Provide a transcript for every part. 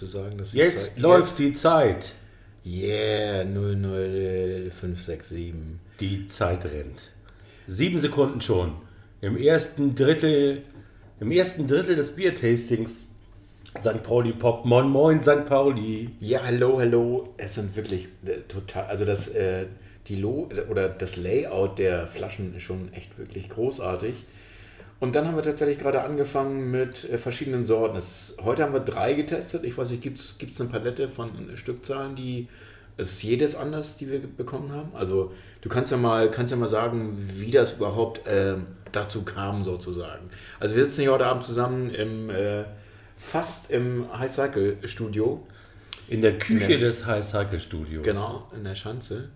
Was zu sagen? Dass die Jetzt Zeit- läuft die Zeit. Yeah, 00567. Die Zeit rennt. Sieben Sekunden schon. Im ersten Drittel, im ersten Drittel des Biertastings St. Pauli Pop. Moin Moin St. Pauli. Ja, hallo, hallo. Es sind wirklich äh, total, also das, äh, die Lo oder das Layout der Flaschen ist schon echt wirklich großartig. Und dann haben wir tatsächlich gerade angefangen mit äh, verschiedenen Sorten. Es, heute haben wir drei getestet. Ich weiß nicht, gibt es eine Palette von Stückzahlen, die es ist jedes anders, die wir bekommen haben. Also du kannst ja mal, kannst ja mal sagen, wie das überhaupt äh, dazu kam sozusagen. Also wir sitzen hier heute Abend zusammen im äh, fast im High Cycle Studio. In der Küche Ja. des High Cycle Studios. Genau, in der Schanze.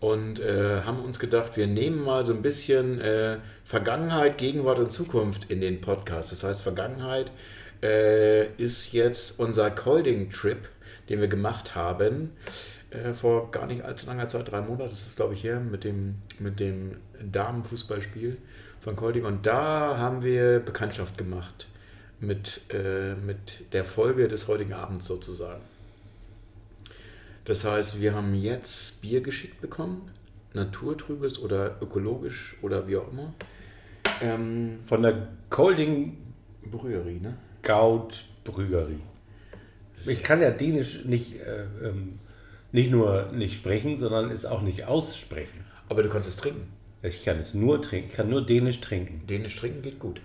Und äh, haben uns gedacht, wir nehmen mal so ein bisschen äh, Vergangenheit, Gegenwart und Zukunft in den Podcast. Das heißt, Vergangenheit äh, ist jetzt unser Colding-Trip, den wir gemacht haben. Äh, vor gar nicht allzu langer Zeit, drei Monate, das ist glaube ich her, mit dem, mit dem Damenfußballspiel von Colding. Und da haben wir Bekanntschaft gemacht mit, äh, mit der Folge des heutigen Abends sozusagen. Das heißt, wir haben jetzt Bier geschickt bekommen, naturtrübes oder ökologisch oder wie auch immer. Ähm, Von der Colding Brüherie, ne? Gaut Brügerie. Ich kann ja Dänisch nicht, äh, ähm, nicht nur nicht sprechen, sondern es auch nicht aussprechen. Aber du kannst es trinken. Ich kann es nur trinken. Ich kann nur Dänisch trinken. Dänisch trinken geht gut.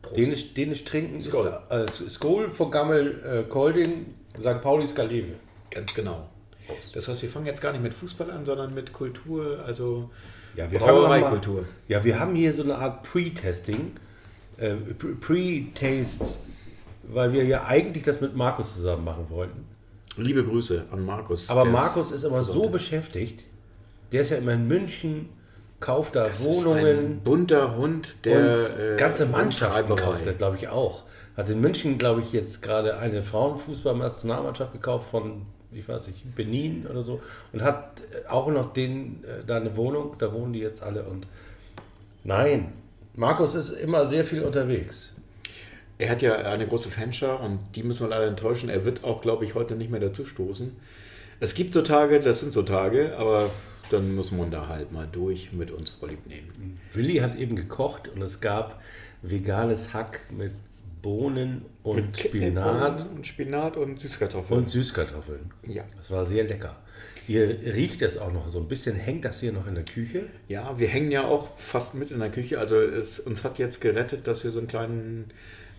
Prost. Dänisch, Dänisch trinken Skål. ist äh, von Gammel äh, Kolding, St. Pauli Skalewe. Ganz genau. Das heißt, wir fangen jetzt gar nicht mit Fußball an, sondern mit Kultur, also Ja, wir fangen mal- Brauereikultur. Ja, wir haben hier so eine Art Pre-Testing, äh, Pre- Pre-Taste, weil wir ja eigentlich das mit Markus zusammen machen wollten. Liebe Grüße an Markus. Aber Markus ist immer so beschäftigt, der ist ja immer in München, kauft da ein Wohnungen bunter Hund, der und äh, ganze Mannschaften kauft er, glaube ich, auch. Hat in München, glaube ich, jetzt gerade eine Frauenfußballnationalmannschaft gekauft von, ich weiß nicht, Benin oder so und hat äh, auch noch den, äh, da eine Wohnung, da wohnen die jetzt alle und nein, Markus ist immer sehr viel unterwegs. Er hat ja eine große Fanschar und die müssen wir leider enttäuschen. Er wird auch, glaube ich, heute nicht mehr dazu stoßen. Es gibt so Tage, das sind so Tage, aber dann muss man da halt mal durch mit uns vorlieb nehmen. Willi hat eben gekocht und es gab veganes Hack mit Bohnen und Spinat Und Spinat und Süßkartoffeln. und Süßkartoffeln. Ja. Das war sehr lecker. Ihr riecht es auch noch so ein bisschen, hängt das hier noch in der Küche? Ja, wir hängen ja auch fast mit in der Küche. Also es uns hat jetzt gerettet, dass wir so einen kleinen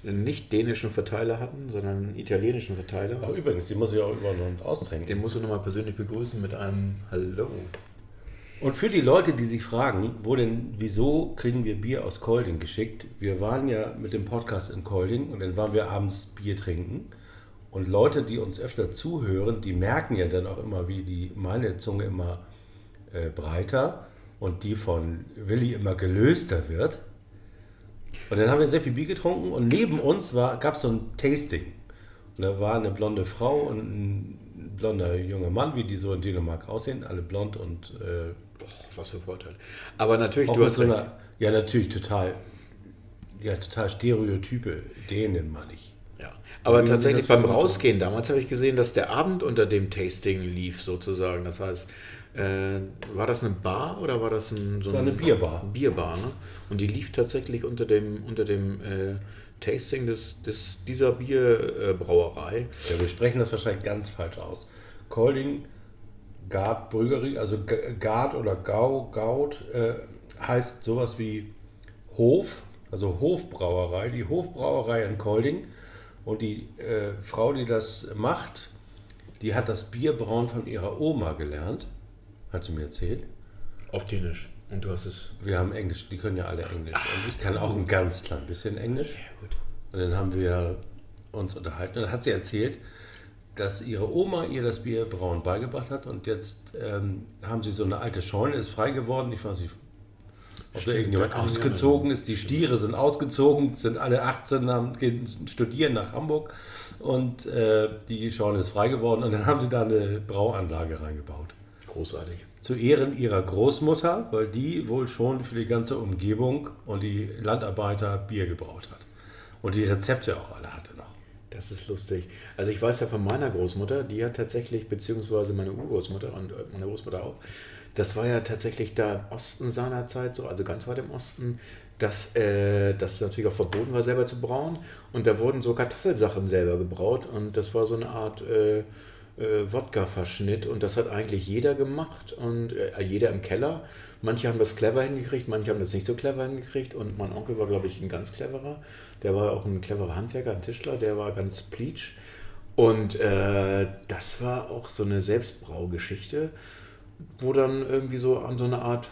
nicht dänischen Verteiler hatten, sondern einen italienischen Verteiler. Ach übrigens, die muss ich auch über und austrinken. Den musst du nochmal persönlich begrüßen mit einem Hallo. Und für die Leute, die sich fragen, wo denn, wieso kriegen wir Bier aus Kolding geschickt? Wir waren ja mit dem Podcast in Kolding und dann waren wir abends Bier trinken. Und Leute, die uns öfter zuhören, die merken ja dann auch immer, wie die meine Zunge immer äh, breiter und die von Willi immer gelöster wird. Und dann haben wir sehr viel Bier getrunken und neben uns gab es so ein Tasting. Und da war eine blonde Frau und ein blonder junger Mann, wie die so in Dänemark aussehen, alle blond und äh, Boah, was für ein Vorteil. Aber natürlich, auch du hast so recht. einer, ja natürlich total, ja total Stereotype Dänen, meine ich. Ja. Aber man tatsächlich das beim. Rausgehen, damals habe ich gesehen, dass der Abend unter dem Tasting lief sozusagen. Das heißt, äh, war das eine Bar oder war das ein, so war ein- eine Bierbar. Bierbar, ne? Und die lief tatsächlich unter dem, unter dem äh, Tasting des, des, dieser Bierbrauerei. Ja, wir sprechen das wahrscheinlich ganz falsch aus. Kolding Gard Brügerie, also Gard oder Gau, Gaut, äh, heißt sowas wie Hof, also Hofbrauerei, die Hofbrauerei in Kolding. Und die äh, Frau, die das macht, die hat das Bierbrauen von ihrer Oma gelernt, hat sie mir erzählt. Auf Dänisch. Und du hast es. Wir haben Englisch, die können ja alle Englisch. Und ich kann auch ein ganz klein bisschen Englisch. Sehr gut. Und dann haben wir uns unterhalten. Und dann hat sie erzählt, dass ihre Oma ihr das Bierbrauen beigebracht hat. Und jetzt ähm, haben sie so eine alte Scheune, ist frei geworden. Ich weiß nicht, ob da Stimmt, irgendjemand da ja ausgezogen ist. Die Stiere sind ausgezogen, sind alle 18, haben, gehen studieren nach Hamburg. Und äh, die Scheune ist frei geworden. Und dann haben sie da eine Brauanlage reingebaut. großartig. zu Ehren ihrer Großmutter, weil die wohl schon für die ganze Umgebung und die Landarbeiter Bier gebraut hat. Und die Rezepte auch alle noch. Das ist lustig. Also ich weiß ja von meiner Großmutter, die hat tatsächlich, beziehungsweise meine Urgroßmutter und äh, meine Großmutter auch, das war ja tatsächlich da im Osten seiner Zeit so, also ganz weit im Osten, dass äh, das natürlich auch verboten war, selber zu brauen. Und da wurden so Kartoffelsachen selber gebraut und das war so eine Art äh, äh, Wodka-Verschnitt und das hat eigentlich jeder gemacht und äh, jeder im Keller. Manche haben das clever hingekriegt, manche haben das nicht so clever hingekriegt und mein Onkel war, glaube ich, ein ganz cleverer. Der war auch ein cleverer Handwerker, ein Tischler, der war ganz pleatsch. Und äh, das war auch so eine Selbstbraugeschichte, wo dann irgendwie so an so eine Art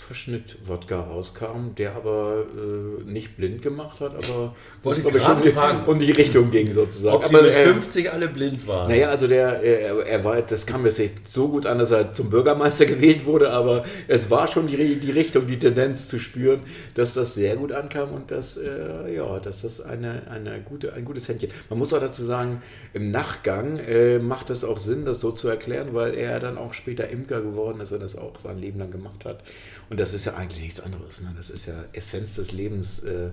Verschnitt-Wodka rauskam, der aber äh, nicht blind gemacht hat, aber Wollte ich, schon fragen. um die Richtung ging sozusagen. Ob die aber, mit äh, 50 alle blind waren. naja, also der, er, er war, das kam jetzt nicht so gut an, dass er zum Bürgermeister gewählt wurde, aber es war schon die, die Richtung, die Tendenz zu spüren, dass das sehr gut ankam und dass, äh, ja, dass das eine, eine gute, ein gutes Händchen. Man muss auch dazu sagen, im Nachgang äh, macht es auch Sinn, das so zu erklären, weil er dann auch später Imker geworden ist und das auch sein Leben lang gemacht hat. Und das ist ja eigentlich nichts anderes. Ne? Das ist ja Essenz des Lebens äh,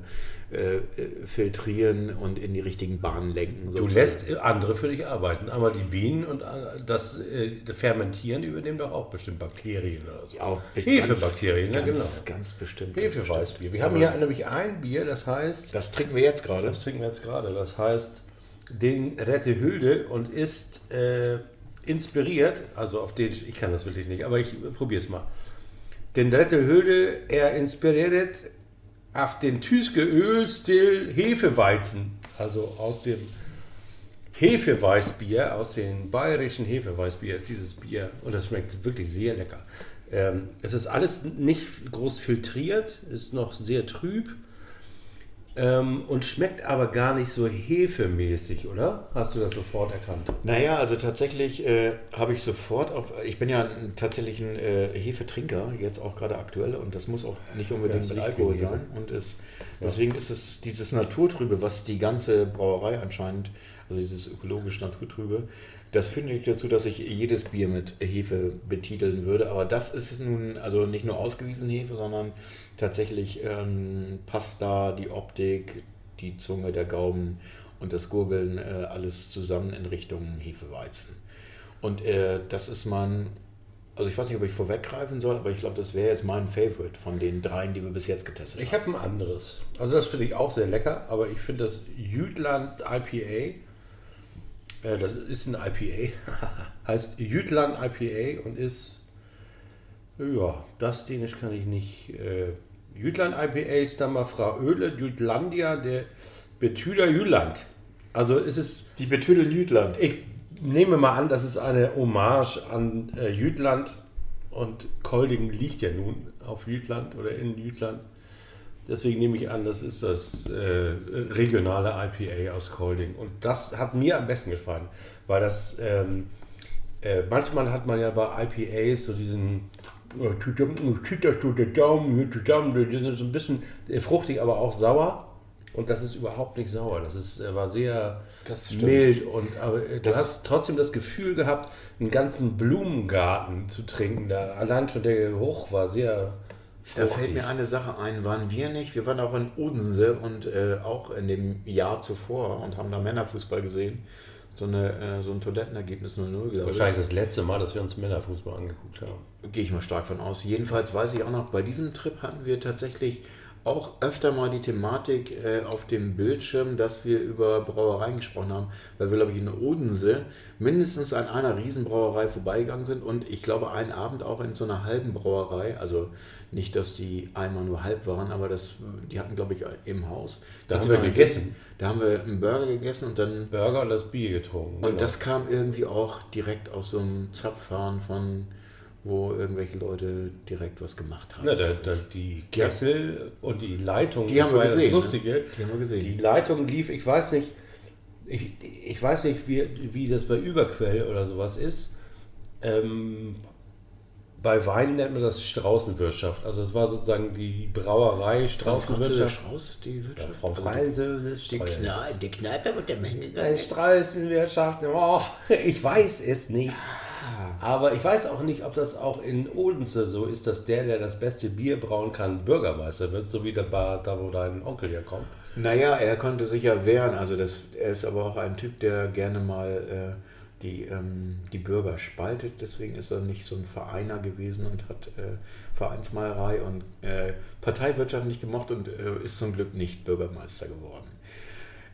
äh, filtrieren und in die richtigen Bahnen lenken. Du sozusagen. lässt andere für dich arbeiten, aber die Bienen und äh, das äh, Fermentieren übernehmen doch auch bestimmt Bakterien oder so. Ja, auch Hefebakterien, ganz, ne, genau. ganz bestimmt. Hefeweißbier. Wir haben Aber hier nämlich ein Bier, das heißt, Das trinken wir jetzt gerade. das trinken wir jetzt gerade, das heißt den Rette Hülde und ist äh, inspiriert, also auf den, ich kann das wirklich nicht, aber ich probiere es mal. Den Rette Hülde, er inspiriert auf den tyske Ölstil Hefeweizen, also aus dem Hefeweißbier, aus dem bayerischen Hefeweißbier ist dieses Bier und das schmeckt wirklich sehr lecker. Ähm, es ist alles nicht groß filtriert, ist noch sehr trüb ähm, und schmeckt aber gar nicht so hefemäßig, oder? Hast du das sofort erkannt? Naja, also tatsächlich äh, habe ich sofort auf. Ich bin ja tatsächlich ein äh, Hefetrinker, jetzt auch gerade aktuell, und das muss auch nicht unbedingt Ja, mit Alkohol sein. Und es, deswegen ist es dieses Naturtrübe, was die ganze Brauerei anscheinend, also dieses ökologisch Naturtrübe, das führt nicht dazu, dass ich jedes Bier mit Hefe betiteln würde, aber das ist nun also nicht nur ausgewiesen Hefe, sondern tatsächlich ähm, passt da die Optik, die Zunge, der Gaumen und das Gurgeln äh, alles zusammen in Richtung Hefeweizen. Und äh, das ist mein, also ich weiß nicht, ob ich vorweggreifen soll, aber ich glaube, das wäre jetzt mein Favorite von den dreien, die wir bis jetzt getestet Ich haben. habe ein anderes. Also das finde ich auch sehr lecker, aber ich finde das Jütland IPA, das ist ein IPA, heißt Jütland IPA und ist, ja, das Dänisch kann ich nicht. Äh, Jütland IPA ist dann mal Frau Öle, Jütlandia, der Betüder Jüland. Also ist es Die Betüdel Jütland. Ich nehme mal an, das ist eine Hommage an äh, Jütland und Kolding liegt ja nun auf Jütland oder in Jütland. Deswegen nehme ich an, das ist das äh, regionale IPA aus Kolding. Und das hat mir am besten gefallen, weil das ähm, äh, manchmal hat man ja bei IPAs so diesen äh, die sind so ein bisschen äh, fruchtig, aber auch sauer. Und das ist überhaupt nicht sauer. Das ist, äh, war sehr mild und aber du hast trotzdem das Gefühl gehabt, einen ganzen Blumengarten zu trinken. Da allein schon der Geruch war sehr Da fällt mir eine Sache ein, waren wir nicht, wir waren auch in Odense und äh, auch in dem Jahr zuvor und haben da Männerfußball gesehen. So, eine, äh, so ein Toilettenergebnis 0-0, glaube ich. Wahrscheinlich das letzte Mal, dass wir uns Männerfußball angeguckt haben. Gehe ich mal stark von aus. Jedenfalls weiß ich auch noch, bei diesem Trip hatten wir tatsächlich auch öfter mal die Thematik äh, auf dem Bildschirm, dass wir über Brauereien gesprochen haben, weil wir, glaube ich, in Odense mindestens an einer Riesenbrauerei vorbeigegangen sind und ich glaube, einen Abend auch in so einer halben Brauerei, also nicht, dass die einmal nur halb waren, aber das, die hatten, glaube ich, im Haus. Da haben wir mal- gegessen. Da haben wir einen Burger gegessen und dann Burger und das Bier getrunken. und genau. das kam irgendwie auch direkt aus so einem Zapfhahn von, wo irgendwelche Leute direkt was gemacht haben. Na, da, da, die Kessel und die Leitung, Die haben wir ja gesehen, ne? Das Lustige. Die haben wir gesehen. Die Leitung lief, ich weiß nicht, ich, ich weiß nicht, wie, wie das bei Überquell oder sowas ist. Ähm, bei Wein nennt man das Straußenwirtschaft. Also es war sozusagen die Brauerei Straußenwirtschaft. raus, die Wirtschaft. Frau Französisch. die, Kneipe, die Kneipe wird der Menge Eine Straußenwirtschaft, oh, ich weiß es nicht. Aber ich weiß auch nicht, ob das auch in Odense so ist, dass der, der das beste Bier brauen kann, Bürgermeister wird, so wie der Bar, da wo dein Onkel herkommt. Naja, er konnte sich ja wehren. Also das, er ist aber auch ein Typ, der gerne mal äh, die, ähm, die Bürger spaltet. Deswegen ist er nicht so ein Vereiner gewesen und hat äh, Vereinsmeierei und äh, Parteiwirtschaft nicht gemocht und äh, ist zum Glück nicht Bürgermeister geworden.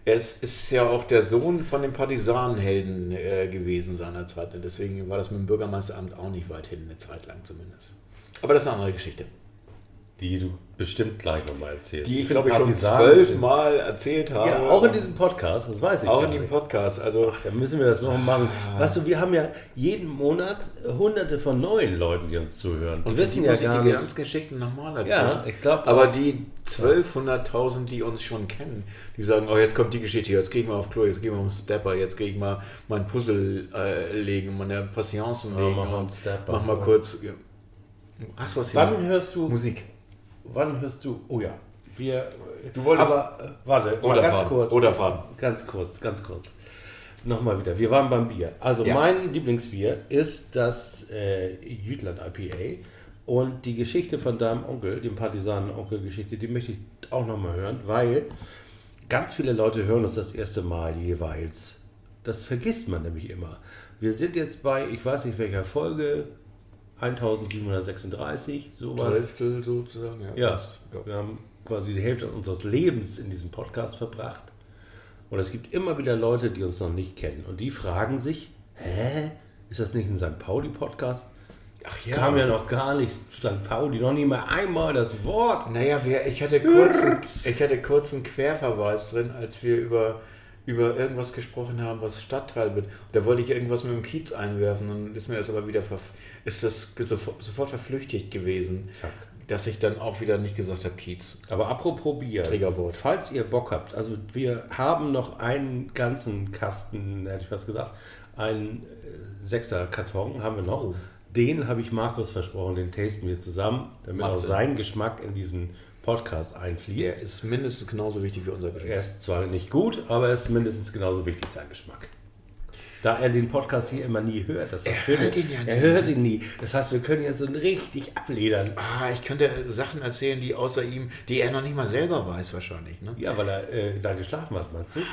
Er ist, ja auch der Sohn von dem Partisanenhelden äh, gewesen seinerzeit. Und deswegen war das mit dem Bürgermeisteramt auch nicht weit hin, eine Zeit lang zumindest. Aber das ist eine andere Geschichte. Die du bestimmt gleich nochmal erzählst. Die ich, glaube ich, schon Partisanen zwölf sind- Mal erzählt habe. Ja, auch in diesem Podcast, das weiß ich Auch in dem. Podcast. Also, Dann müssen wir das noch machen. Weißt du, wir haben ja jeden Monat hunderte von neuen Leuten, die uns zuhören. und wir wissen ja gar die Geschichten nochmal erzählen. Ja, ich glaub Aber die 1200.000, die uns schon kennen, die sagen, oh, jetzt kommt die Geschichte jetzt gehe ich mal auf Klo, jetzt gehe ich mal auf Stepper, jetzt gehe ich mal mein Puzzle äh, legen, meine Patienten Ja, legen. mach mal einen und Stepper. mach mal kurz. Ja. Hast was Wann hörst du Musik. Wann hörst du? Oh ja, wir. Du wolltest- Aber äh, warte, Oder ganz fahren. kurz. Oder fahren. Ganz kurz, ganz kurz. Nochmal wieder. Wir waren beim Bier. Also Ja. mein Lieblingsbier ist das äh, Jütland IPA. Und die Geschichte von deinem Onkel, dem Partisanen-Onkel-Geschichte, die möchte ich auch nochmal hören, weil ganz viele Leute hören uns das erste Mal jeweils. Das vergisst man nämlich immer. Wir sind jetzt bei, ich weiß nicht welcher Folge, 1736, sowas. Zwölftel sozusagen. Ja, das- ja. wir haben quasi die Hälfte unseres Lebens in diesem Podcast verbracht. Und es gibt immer wieder Leute, die uns noch nicht kennen. Und die fragen sich, hä, ist das nicht ein St. Pauli-Podcast? Ach ja. Kam ja noch gar nicht St. Pauli, noch nicht mal einmal das Wort. Naja, wir, ich, hatte ich hatte kurzen Querverweis drin, als wir über, über irgendwas gesprochen haben, was Stadtteil wird. Da wollte ich irgendwas mit dem Kiez einwerfen und ist mir das aber wieder ist das sofort, verflüchtigt gewesen, Zack. dass ich dann auch wieder nicht gesagt habe Kiez. Aber apropos Bier, Trägerwort. falls ihr Bock habt, also wir haben noch einen ganzen Kasten, hätte ich fast gesagt, einen äh, Sechser-Karton haben wir noch. Oh. Den habe ich Markus versprochen, den tasten wir zusammen, damit Macht auch sein Geschmack in diesen Podcast einfließt. Der ist mindestens genauso wichtig wie unser Geschmack. Er ist zwar nicht gut, aber er ist mindestens genauso wichtig, sein Geschmack. Da er den Podcast hier immer nie hört, das ist Er Schöne. hört ihn ja Er nie. hört ihn nie. Das heißt, wir können ja so richtig abledern. Ah, ich könnte Sachen erzählen, die außer ihm, die er noch nicht mal selber weiß wahrscheinlich. Ne? Ja, weil er äh, da geschlafen hat, meinst du? ja,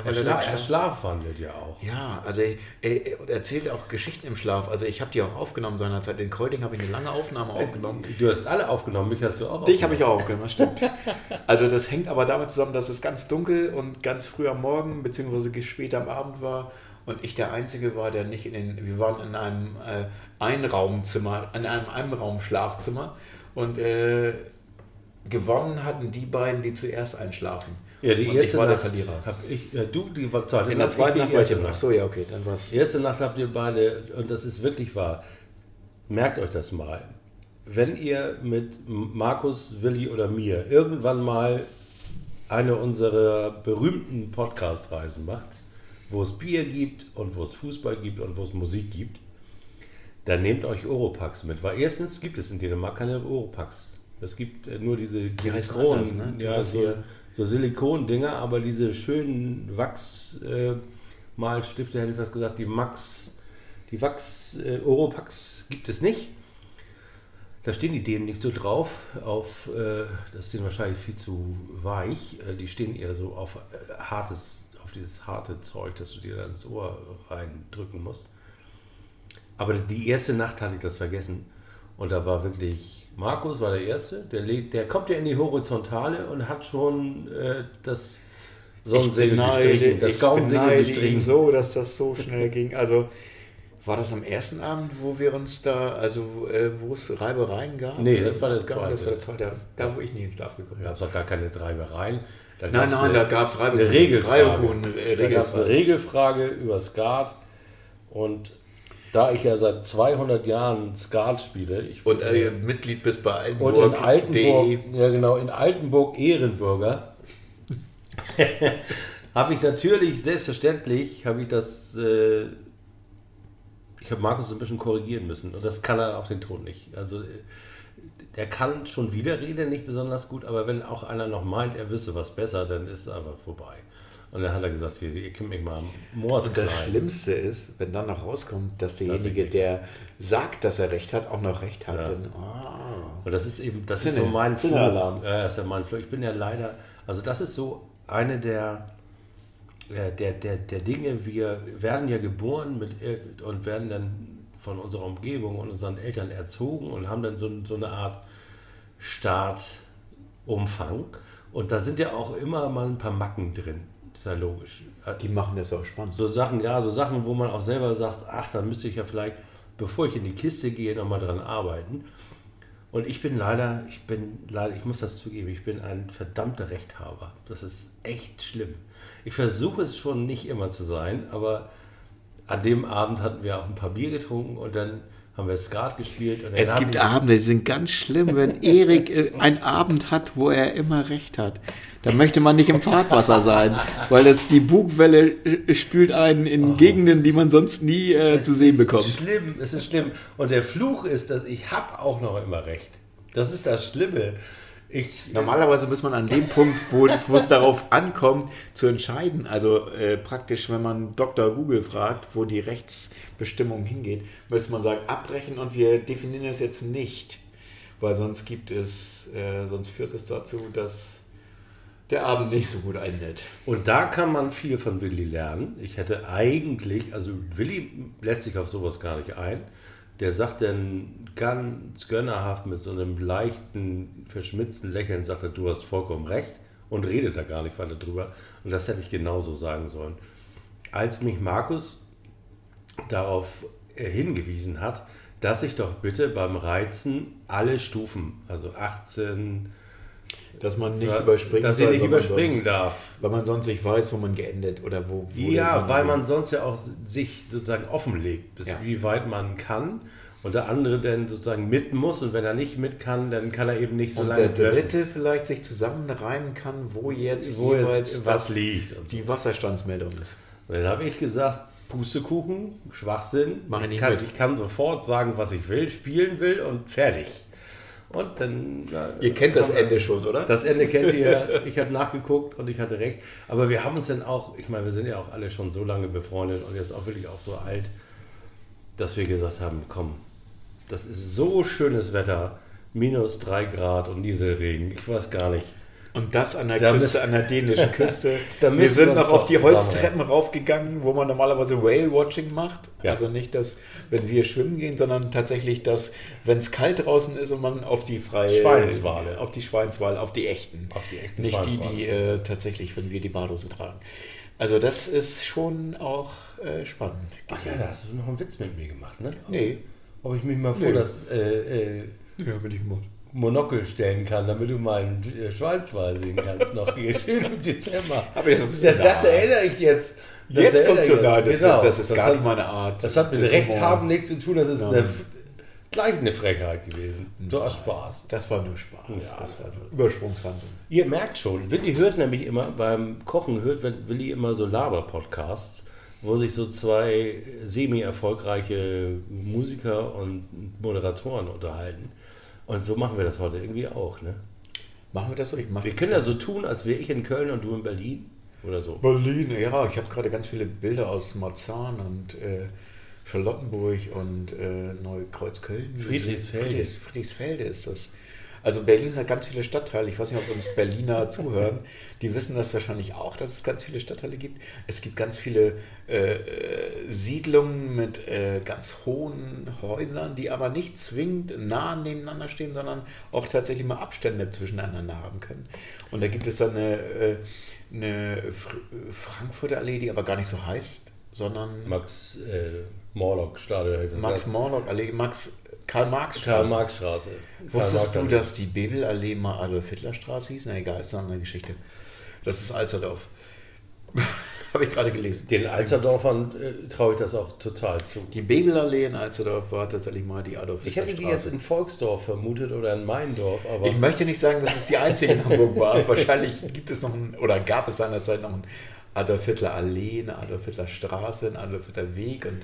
er, weil er schla da er geschlafen- schlafwandelt ja auch. Ja, also er, er er erzählt auch Geschichten im Schlaf. Also ich habe die auch aufgenommen seinerzeit. In Kolding habe ich eine lange Aufnahme aufgenommen. Du hast alle aufgenommen, mich hast du auch Dich habe ich auch aufgenommen, stimmt. Also das hängt aber damit zusammen, dass es ganz dunkel und ganz früh am Morgen beziehungsweise spät am Abend war und ich der Einzige war, der nicht in den, wir waren in einem äh, Einraumzimmer, in einem Einraumschlafzimmer und äh, gewonnen hatten die beiden, die zuerst einschlafen. Ja, die und erste ich war Nacht der Verlierer. Hab ich, äh, du, die war zweite In der zweiten Nacht war ich Nacht. So, ja, okay, dann war es. Die erste Nacht habt ihr beide, und das ist wirklich wahr, merkt euch das mal. Wenn ihr mit Markus, Willi oder mir irgendwann mal eine unserer berühmten Podcast-Reisen macht, wo es Bier gibt und wo es Fußball gibt und wo es Musik gibt, dann nehmt euch Oropax mit. Weil erstens gibt es in Dänemark keine Oropax. Es gibt äh, nur diese Die Silikon, anders, ne? Ja, so, so Silikon-Dinger, aber diese schönen Wachsmalstifte, äh, Malstifte, hätte ich fast gesagt, die Max, die Wachs äh, Oropax gibt es nicht. Da stehen die Dänen nicht so drauf, auf, äh, das denen wahrscheinlich viel zu weich. Äh, die stehen eher so auf äh, hartes, auf dieses harte Zeug, das du dir dann ins Ohr reindrücken musst. Aber die erste Nacht hatte ich das vergessen. Und da war wirklich, Markus war der Erste, der, legt, der kommt ja in die Horizontale und hat schon äh, das Sonnensegel gestrichen, das Gaumensegel gestrichen. so, dass das so schnell ging. Also war das am ersten Abend, wo wir uns da, also äh, wo es Reibereien gab? Nee, das war der Das war zweite. der zweite, da wo ich nie in den Schlaf gekommen Da bin. gab es doch gar keine Reibereien. Da Nein, nein, eine- da gab es eine. Regelfrage. Äh, da gab es eine Regelfrage. Über Skat. Und da ich ja seit 200 Jahren Skat spiele, ich Und äh, Mitglied bist bei und in Altenburg. Altenburg, ja genau, in Altenburg Ehrenbürger, habe ich natürlich, selbstverständlich, habe ich das, äh, ich habe Markus ein bisschen korrigieren müssen und das kann er auf den Ton nicht. Also äh, der kann schon wieder reden, nicht besonders gut, aber wenn auch einer noch meint, er wisse was besser, dann ist es aber vorbei. Und dann hat er gesagt, hier, ihr könnt mich mal Und Moors das klein. Schlimmste ist, wenn dann noch rauskommt, dass derjenige, ich- der sagt, dass er recht hat, auch noch recht hat. Ja. Dann, ah. Und das ist eben, das ist Sinne- so mein Fluch. Ja, das ist ja mein Fluch. Ich bin ja leider, also das ist so eine der, äh, der, der, der Dinge, wir werden ja geboren mit, ir- und werden dann von unserer Umgebung und unseren Eltern erzogen und haben dann so, so eine Art Startumfang. Und da sind ja auch immer mal ein paar Macken drin. Das ist ja logisch. Die machen das auch spannend. So Sachen, ja, so Sachen, wo man auch selber sagt, ach, da müsste ich ja vielleicht, bevor ich in die Kiste gehe, nochmal dran arbeiten. Und ich bin leider, ich bin leider, ich muss das zugeben, ich bin ein verdammter Rechthaber. Das ist echt schlimm. Ich versuche es schon nicht immer zu sein, aber an dem Abend hatten wir auch ein paar Bier getrunken und dann haben wir Skat gespielt. Es gibt Abende, die sind ganz schlimm, wenn Erik äh, einen Abend hat, wo er immer recht hat. Da möchte man nicht im Fahrtwasser sein, weil das die Bugwelle äh, spült einen in Gegenden, die man sonst nie äh, zu sehen es bekommt. ist schlimm, es ist schlimm. Und der Fluch ist, dass ich habe auch noch immer recht. Das ist das Schlimme. Ich, Normalerweise muss man an dem Punkt, wo es, wo es darauf ankommt, zu entscheiden, also äh, praktisch, wenn man Dr. Google fragt, wo die Rechtsbestimmung hingeht, müsste man sagen, abbrechen und wir definieren es jetzt nicht, weil sonst gibt es, äh, sonst führt es dazu, dass der Abend nicht so gut endet. Und da kann man viel von Willi lernen. Ich hätte eigentlich, also Willi lässt sich auf sowas gar nicht ein. Der sagt dann ganz gönnerhaft mit so einem leichten, verschmitzten Lächeln, sagt er, du hast vollkommen recht und redet da gar nicht weiter drüber. Und das hätte ich genauso sagen sollen. Als mich Markus darauf äh, hingewiesen hat, dass ich doch bitte beim Reizen alle Stufen, also 18, Dass man nicht dass überspringen ich soll, nicht überspringen sonst, darf. Weil man sonst nicht weiß, wo man geendet oder wo. wo Ja, der weil man sonst ja auch sich sozusagen offenlegt, bis Ja. wie weit man kann. Und der andere dann sozusagen mit muss und wenn er nicht mit kann, dann kann er eben nicht so Und lange der bluffen. Dritte vielleicht sich zusammenreimen kann, wo jetzt Wo jetzt jeweils was liegt und so. die Wasserstandsmeldung ist. Und dann habe ich gesagt, Pustekuchen, Schwachsinn. Mach ich nicht kann, mit. ich kann sofort sagen, was ich will, spielen will und fertig. Und dann. Ihr kennt das Ende schon, oder? Das Ende kennt ihr. Ich habe nachgeguckt und ich hatte recht. Aber wir haben uns dann auch, ich meine, wir sind ja auch alle schon so lange befreundet und jetzt auch wirklich auch so alt, dass wir gesagt haben, komm, das ist so schönes Wetter, minus drei Grad und Nieselregen. Ich weiß gar nicht. Und das an der Da Küste, an der dänischen Küste. Wir sind wir noch auf die. Holztreppen raufgegangen, wo man normalerweise Whale-Watching macht. Ja. Also nicht das, wenn wir schwimmen gehen, sondern tatsächlich das, wenn es kalt draußen ist und man auf die freie Schweinswale. auf die Schweinswale, auf die echten. Auf die echten Nicht die, die äh, tatsächlich, wenn wir die Badhose tragen. Also das ist schon auch äh, spannend. Ach ja, da hast du noch einen Witz mit mir gemacht, ne? Nee. Ob ich mich mal vor Nee. das äh, äh, Ja, bin ich gemacht. Monokel stellen kann, damit du meinen äh, Schweinswal sehen kannst, noch hier schön im Dezember. Aber das ja, das erinnere ich jetzt. Das Jetzt kommt jetzt. nah, das, Genau. das ist gar hat, nicht meine Art. Das hat mit des Recht haben nichts zu tun, das ist eine, gleich eine Frechheit gewesen. Du hast Spaß. Das war nur Spaß. Ja. Das war so Übersprungshandlung. Ihr merkt schon, Willi hört nämlich immer, beim Kochen hört Willi immer so Laber-Podcasts, wo sich so zwei semi-erfolgreiche Musiker und Moderatoren unterhalten. Und so machen wir das heute irgendwie auch, ne? Machen wir das so? Ich mache Wir können ja so tun, als wäre ich in Köln und du in Berlin oder so. Berlin, ja, ich habe gerade ganz viele Bilder aus Marzahn und äh, Charlottenburg und äh, Neukreuz-Köln. Friedrichsfelde. Friedrichs, Friedrichsfelde ist das. Also Berlin hat ganz viele Stadtteile. Ich weiß nicht, ob uns Berliner zuhören. Die wissen das wahrscheinlich auch, dass es ganz viele Stadtteile gibt. Es gibt ganz viele äh, äh, Siedlungen mit äh, ganz hohen Häusern, die aber nicht zwingend nah nebeneinander stehen, sondern auch tatsächlich mal Abstände zwischeneinander haben können. Und da gibt es dann eine, äh, eine Fr Frankfurter Allee, die aber gar nicht so heißt, sondern Max äh, Morlock Stadion. Max Morlock Allee, Max Karl-Marx Karl Marx Straße. Wusstest du, dass die Bebel-Allee mal Adolf-Hitler-Straße hieß? Na egal, ist eine andere Geschichte. Das ist Alsterdorf. Habe ich gerade gelesen. Den Alsterdorfern äh, traue ich das auch total zu. Die Bebel-Allee in Alsterdorf war tatsächlich mal die Ich Adolf-Hitler-Straße. hätte die jetzt in Volksdorf vermutet oder in Meindorf, aber Ich möchte nicht sagen, dass es die einzige in Hamburg war. Wahrscheinlich gibt es noch ein, oder gab es seinerzeit noch ein Adolf Hitler Allee, eine Adolf Hitler Straße, ein Adolf Hitler Weg und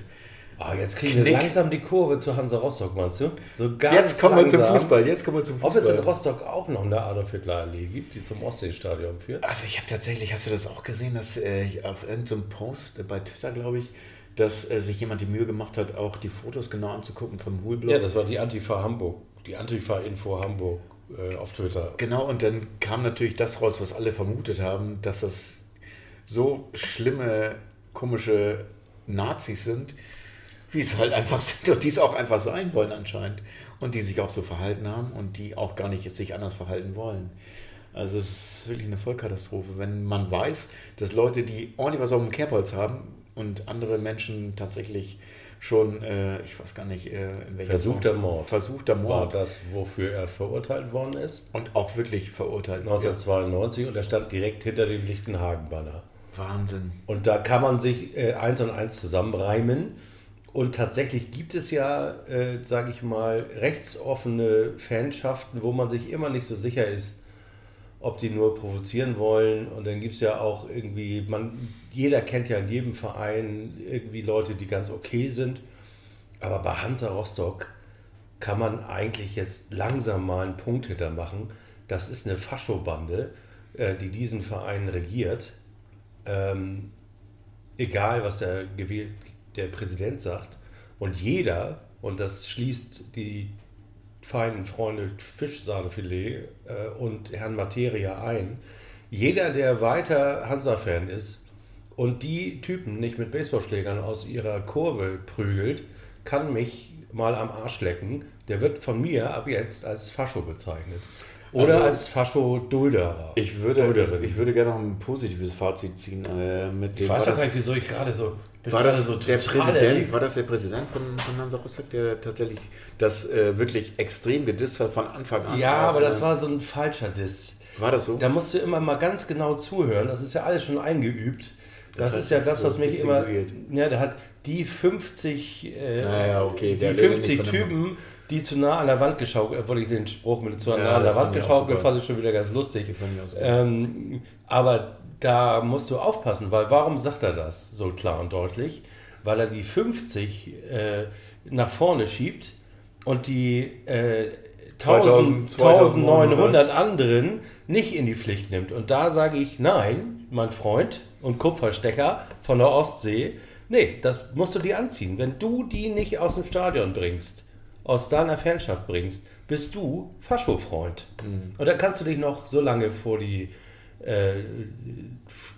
Ah, jetzt kriegen wir Knick. langsam die Kurve zu Hansa Rostock, meinst du? So ganz Jetzt kommen wir zum langsam. Fußball. Jetzt kommen wir zum Ob es in Fußball. Rostock auch noch eine Adolf Hitler Allee gibt, die zum Ostseestadion führt? Also ich habe tatsächlich, hast du das auch gesehen, dass äh, auf irgendeinem Post äh, bei Twitter, glaube ich, dass äh, sich jemand die Mühe gemacht hat, auch die Fotos genau anzugucken vom Hulblock. Ja, das war die Antifa Hamburg, die Antifa-Info Hamburg äh, auf Twitter. Genau, und dann kam natürlich das raus, was alle vermutet haben, dass das so schlimme, komische Nazis sind, wie es halt einfach sind und die es auch einfach sein wollen anscheinend. Und die sich auch so verhalten haben und die auch gar nicht sich anders verhalten wollen. Also es ist wirklich eine Vollkatastrophe, wenn man weiß, dass Leute, die ordentlich was auf dem Kerbholz haben und andere Menschen tatsächlich schon, äh, ich weiß gar nicht, äh, in welcher Versuchter Form- Mord. Versuchter War Mord. das, wofür er verurteilt worden ist? Und auch wirklich verurteilt. 1992 und er stand direkt hinter dem Lichtenhagen-Banner. Wahnsinn. Und da kann man sich äh, eins und eins zusammenreimen. Und tatsächlich gibt es ja, äh, sage ich mal, rechtsoffene Fanschaften, wo man sich immer nicht so sicher ist, ob die nur provozieren wollen. Und dann gibt es ja auch irgendwie, man, jeder kennt ja in jedem Verein irgendwie Leute, die ganz okay sind. Aber bei Hansa Rostock kann man eigentlich jetzt langsam mal einen Punkt hintermachen. Das ist eine Faschobande, äh, die diesen Verein regiert. Ähm, egal, was der, der Präsident sagt. Und jeder, und das schließt die feinen Freunde Fischsahnefilet äh, und Herrn Materia ein, jeder, der weiter Hansa-Fan ist und die Typen nicht mit Baseballschlägern aus ihrer Kurve prügelt, kann mich mal am Arsch lecken. Der wird von mir ab jetzt als Fascho bezeichnet. Oder Also- als Fascho-Dulderer. Ich würde, Dulderin. ich würde gerne noch ein positives Fazit ziehen äh, mit dem. Ich weiß das, gar nicht, wieso ich gerade so. war das so der Präsident? War das der Präsident von, von Hansa Rostock, der tatsächlich das äh, wirklich extrem gedisst hat von Anfang an? Ja, aber das äh, war so ein falscher Diss. War das so? Da musst du immer mal ganz genau zuhören. Das ist ja alles schon eingeübt. Das, Das heißt, ist ja es das, ist was so mich immer. Ja, der hat die 50, äh, Naja, okay, die redet 50 nicht von dem- Typen, die zu nah an der Wand geschaukelt, obwohl ich den Spruch mit zu nah Ja, an der das Wand geschaukelt fand ich schon wieder ganz lustig. Ähm, aber da musst du aufpassen, weil warum sagt er das so klar und deutlich? Weil er die 50 äh, nach vorne schiebt und die äh, 1000, 2000, 1900 anderen nicht in die Pflicht nimmt. Und da sage ich, nein, mein Freund und Kupferstecher von der Ostsee, nee, das musst du dir anziehen. Wenn du die nicht aus dem Stadion bringst, aus deiner Fanschaft bringst, bist du Fascho-Freund. Und da kannst du dich noch so lange vor die äh,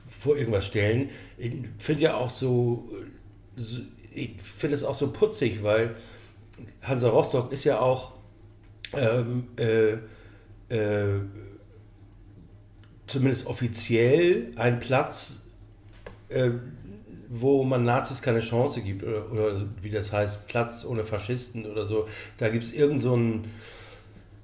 vor irgendwas stellen. Ich finde ja auch so, so ich finde es auch so putzig, weil Hansa Rostock ist ja auch ähm, äh, äh, zumindest offiziell ein Platz, äh, wo man Nazis keine Chance gibt, oder, oder wie das heißt, Platz ohne Faschisten oder so. Da gibt es irgend so, ein,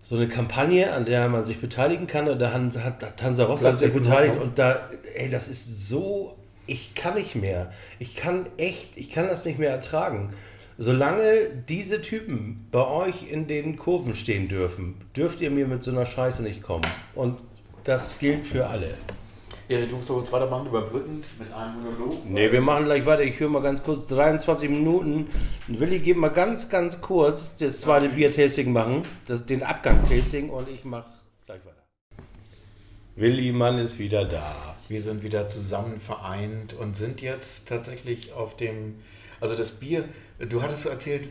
so eine Kampagne, an der man sich beteiligen kann. Und da hat, hat hat Hansa Rostock sich beteiligt. Und da, ey, das ist so, ich kann nicht mehr. Ich kann echt, ich kann das nicht mehr ertragen. Solange diese Typen bei euch in den Kurven stehen dürfen, dürft ihr mir mit so einer Scheiße nicht kommen. Und das gilt für alle. Ja, du musst doch jetzt weitermachen, überbrücken mit einem Monolog. Ne, wir machen gleich weiter. Ich höre mal ganz kurz 23 Minuten. Willi, gib mal ganz, ganz kurz das zweite Bier-Tasting machen, das, den Abgang-Tasting und ich mache gleich weiter. Willi Mann ist wieder da. Wir sind wieder zusammen vereint und sind jetzt tatsächlich auf dem, also das Bier, du hattest erzählt,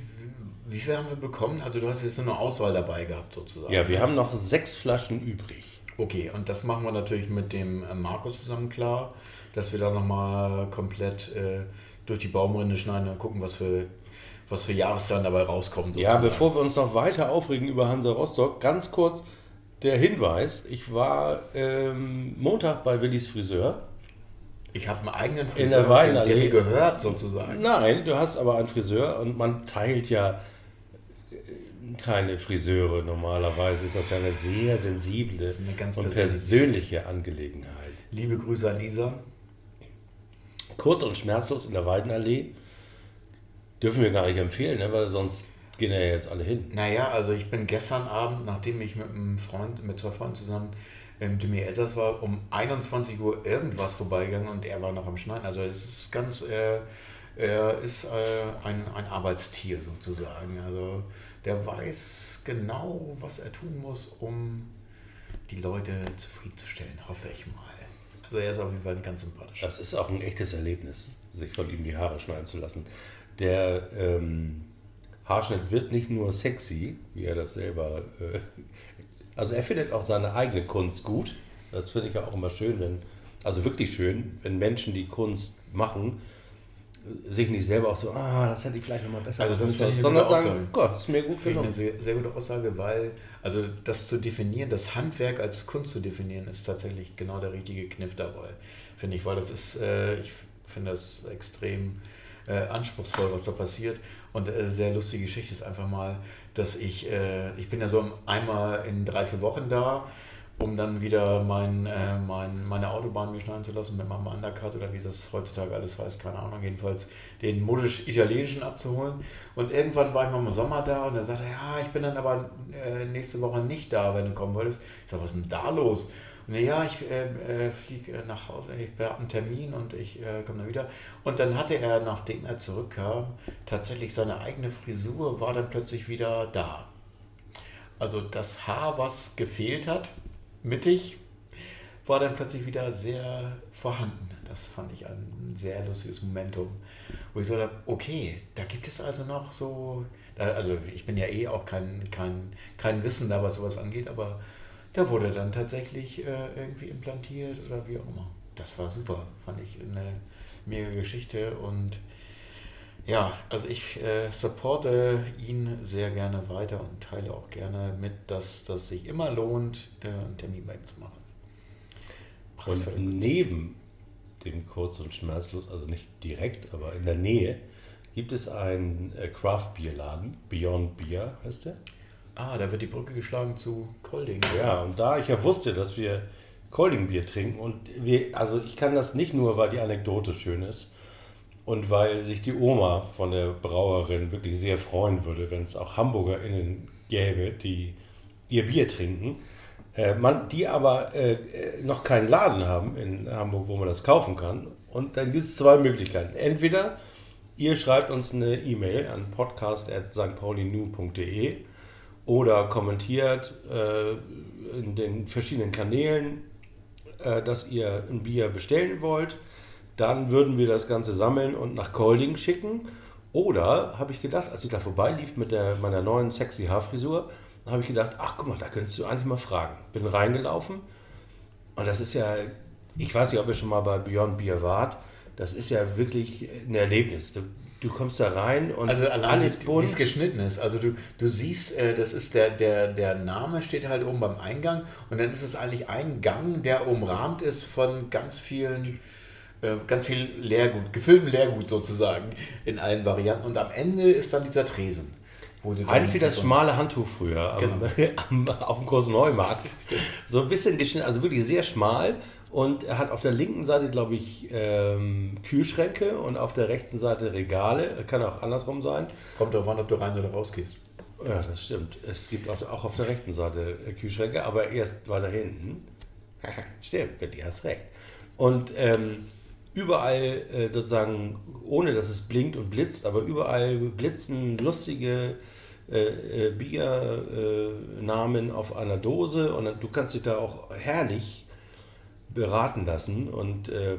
wie viel haben wir bekommen? Also du hast jetzt so eine Auswahl dabei gehabt sozusagen. Ja, wir haben noch sechs Flaschen übrig. Okay, und das machen wir natürlich mit dem äh, Markus zusammen klar, dass wir da nochmal komplett äh, durch die Baumrinde schneiden und gucken, was für, was für Jahreszahlen dabei rauskommen. Ja, bevor wir uns noch weiter aufregen über Hansa Rostock, ganz kurz der Hinweis. Ich war ähm, Montag bei Willis Friseur. Ich habe einen eigenen der Friseur, der, der Weinallee. mir gehört sozusagen. Nein, du hast aber einen Friseur und man teilt ja keine Friseure. Normalerweise ist das ja eine sehr sensible eine und persönliche persönliche Angelegenheit. Liebe Grüße an Isa. Kurz und schmerzlos in der Weidenallee dürfen wir gar nicht empfehlen, ne? weil sonst gehen ja jetzt alle hin. Naja, also ich bin gestern Abend, nachdem ich mit einem Freund, mit zwei Freunden zusammen im Jimmy Elters war, um 21 Uhr irgendwas vorbeigegangen und er war noch am Schneiden. Also es ist ganz äh, Er ist äh, ein, ein Arbeitstier sozusagen. Also der weiß genau, was er tun muss, um die Leute zufriedenzustellen, hoffe ich mal. Also er ist auf jeden Fall ganz sympathischer. Das ist auch ein echtes Erlebnis, sich von ihm die Haare schneiden zu lassen. Der ähm, Haarschnitt wird nicht nur sexy, wie er das selber. Äh, also er findet auch seine eigene Kunst gut. Das finde ich auch immer schön, wenn, also wirklich schön, wenn Menschen, die Kunst machen, sich nicht selber auch so, ah, das hätte ich vielleicht nochmal besser Also das ich sondern sagen, Aussage. Gott, ist mir gut Finde ich eine sehr, sehr gute Aussage, weil also das zu definieren, das Handwerk als Kunst zu definieren, ist tatsächlich genau der richtige Kniff dabei, finde ich, weil das ist, äh, ich finde das extrem äh, anspruchsvoll, was da passiert und äh, sehr lustige Geschichte ist einfach mal, dass ich, äh, ich bin ja so einmal in drei, vier Wochen da, um dann wieder mein, äh, mein, meine Autobahn mir schneiden zu lassen mit meinem Undercut oder wie das heutzutage alles heißt, keine Ahnung, jedenfalls den modisch-italienischen abzuholen. Und irgendwann war ich mal im Sommer da und er sagte, ja, ich bin dann aber äh, nächste Woche nicht da, wenn du kommen wolltest. Ich sag, was ist denn da los? Und ja, ich äh, äh, fliege äh, nach Hause, ich habe einen Termin und ich äh, komme dann wieder. Und dann hatte er, nachdem er zurückkam, tatsächlich seine eigene Frisur war dann plötzlich wieder da. Also das Haar, was gefehlt hat, mittig, war dann plötzlich wieder sehr vorhanden. Das fand ich ein sehr lustiges Momentum, wo ich so dachte, okay, da gibt es also noch so, also ich bin ja eh auch kein, kein, kein Wissender, was sowas angeht, aber da wurde dann tatsächlich äh, irgendwie implantiert oder wie auch immer. Das war super, fand ich eine mega Geschichte und ja, also ich äh, supporte ihn sehr gerne weiter und teile auch gerne mit, dass das sich immer lohnt, äh, einen Termin bei ihm zu machen. Preiswert Und neben dem Kurz und Schmerzlos, also nicht direkt, aber in der Nähe, gibt es einen äh, Craft Beer Laden, Beyond Beer heißt der. Ah, da wird die Brücke geschlagen zu Kolding. Ja, und da ich ja wusste, dass wir Colding Bier trinken und wir, also ich kann das nicht nur, weil die Anekdote schön ist und weil sich die Oma von der Brauerin wirklich sehr freuen würde, wenn es auch HamburgerInnen gäbe, die ihr Bier trinken, äh, man, die aber äh, noch keinen Laden haben in Hamburg, wo man das kaufen kann. Und dann gibt es zwei Möglichkeiten. Entweder ihr schreibt uns eine E-Mail an podcast.stpaulinu.de oder kommentiert äh, in den verschiedenen Kanälen, äh, dass ihr ein Bier bestellen wollt. Dann würden wir das Ganze sammeln und nach Kolding schicken. Oder habe ich gedacht, als ich da vorbeilief mit der, meiner neuen sexy Haarfrisur, habe ich gedacht, ach guck mal, da könntest du eigentlich mal fragen. Bin reingelaufen und das ist ja, ich weiß nicht, ob ihr schon mal bei Beyond Beer wart, das ist ja wirklich ein Erlebnis. Du, du kommst da rein und Also allein alles wie bunt. es geschnitten ist. Also du, du siehst, äh, das ist der, der, der Name steht halt oben beim Eingang und dann ist es eigentlich ein Gang, der umrahmt ist von ganz vielen, ganz viel Leergut, gefülltem Leergut sozusagen in allen Varianten und am Ende ist dann dieser Tresen. Du Eigentlich wie das so- schmale Handtuch früher am, am, auf dem großen Neumarkt. So ein bisschen geschnitten, also wirklich sehr schmal. Und er hat auf der linken Seite, glaube ich, ähm, Kühlschränke und auf der rechten Seite Regale. Kann auch andersrum sein. Kommt drauf an, ob du rein oder raus gehst. Ja, das stimmt. Es gibt auch, auf der rechten Seite äh, Kühlschränke, aber erst weiter hinten. stimmt, Betty hast recht. Und ähm, überall äh, sozusagen, ohne dass es blinkt und blitzt, aber überall blitzen lustige äh, äh, Biernamen auf einer Dose und du kannst dich da auch herrlich beraten lassen und äh,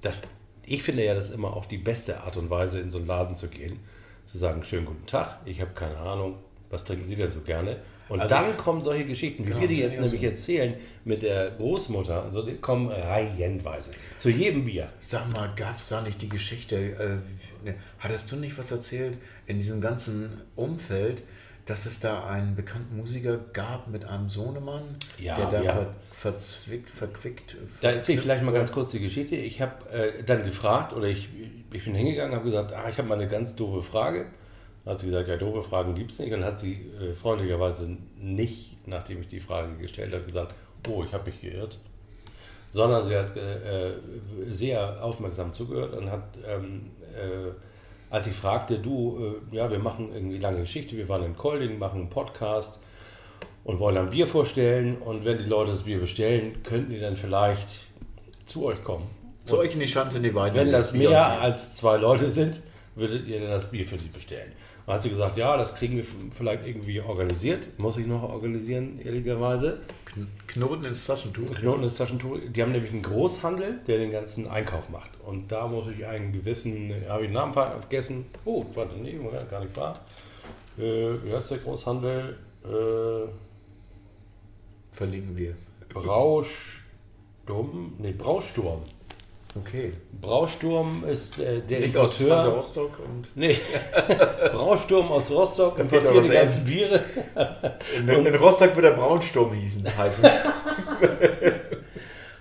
das, ich finde ja, das ist immer auch die beste Art und Weise, in so einen Laden zu gehen, zu sagen, schönen guten Tag, ich habe keine Ahnung, was trinken Sie denn so gerne? Und Also dann kommen solche Geschichten, wie Genau, wir die jetzt nämlich auch erzählen mit der Großmutter und so, die kommen reihenweise. Zu jedem Bier. Sag mal, gab es da nicht die Geschichte, äh, ne, hattest du nicht was erzählt in diesem ganzen Umfeld, dass es da einen bekannten Musiker gab mit einem Sohnemann, Ja, der da ja. ver, verzwickt, verquickt. Da erzähle ich vielleicht mal ganz kurz. kurz die Geschichte. Ich habe äh, dann gefragt oder ich, ich bin hingegangen habe gesagt, ah, ich habe mal eine ganz doofe Frage. Dann hat sie gesagt, ja, doofe Fragen gibt es nicht. Und dann hat sie äh, freundlicherweise nicht, nachdem ich die Frage gestellt habe, gesagt, oh, ich habe mich geirrt. Sondern sie hat äh, äh, sehr aufmerksam zugehört und hat, ähm, äh, als ich fragte, du, äh, ja, wir machen irgendwie lange Geschichte, wir waren in Kolding, machen einen Podcast und wollen ein Bier vorstellen. Und wenn die Leute das Bier bestellen, könnten die dann vielleicht zu euch kommen Zu euch in die Schanze in die Weiden. Wenn das mehr und als zwei Leute sind, würdet ihr dann das Bier für sie bestellen. Dann hat sie gesagt, ja, das kriegen wir vielleicht irgendwie organisiert. Muss ich noch organisieren, ehrlicherweise. Knoten ins Taschentuch. Knoten ist Taschentuch. Die haben nämlich einen Großhandel, der den ganzen Einkauf macht. Und da muss ich einen gewissen, habe ich den Namen vergessen. Oh, warte, nee, gar nicht wahr. Äh, wie heißt der Großhandel? Äh, Verlinken wir. Brausturm? Nee, Brausturm. Okay. Brausturm ist äh, der Nicht aus Importeur. Rostock und. Nee, Brausturm aus Rostock importiert die ganzen Biere. In, in Rostock wird der Braunsturm hießen, heißen.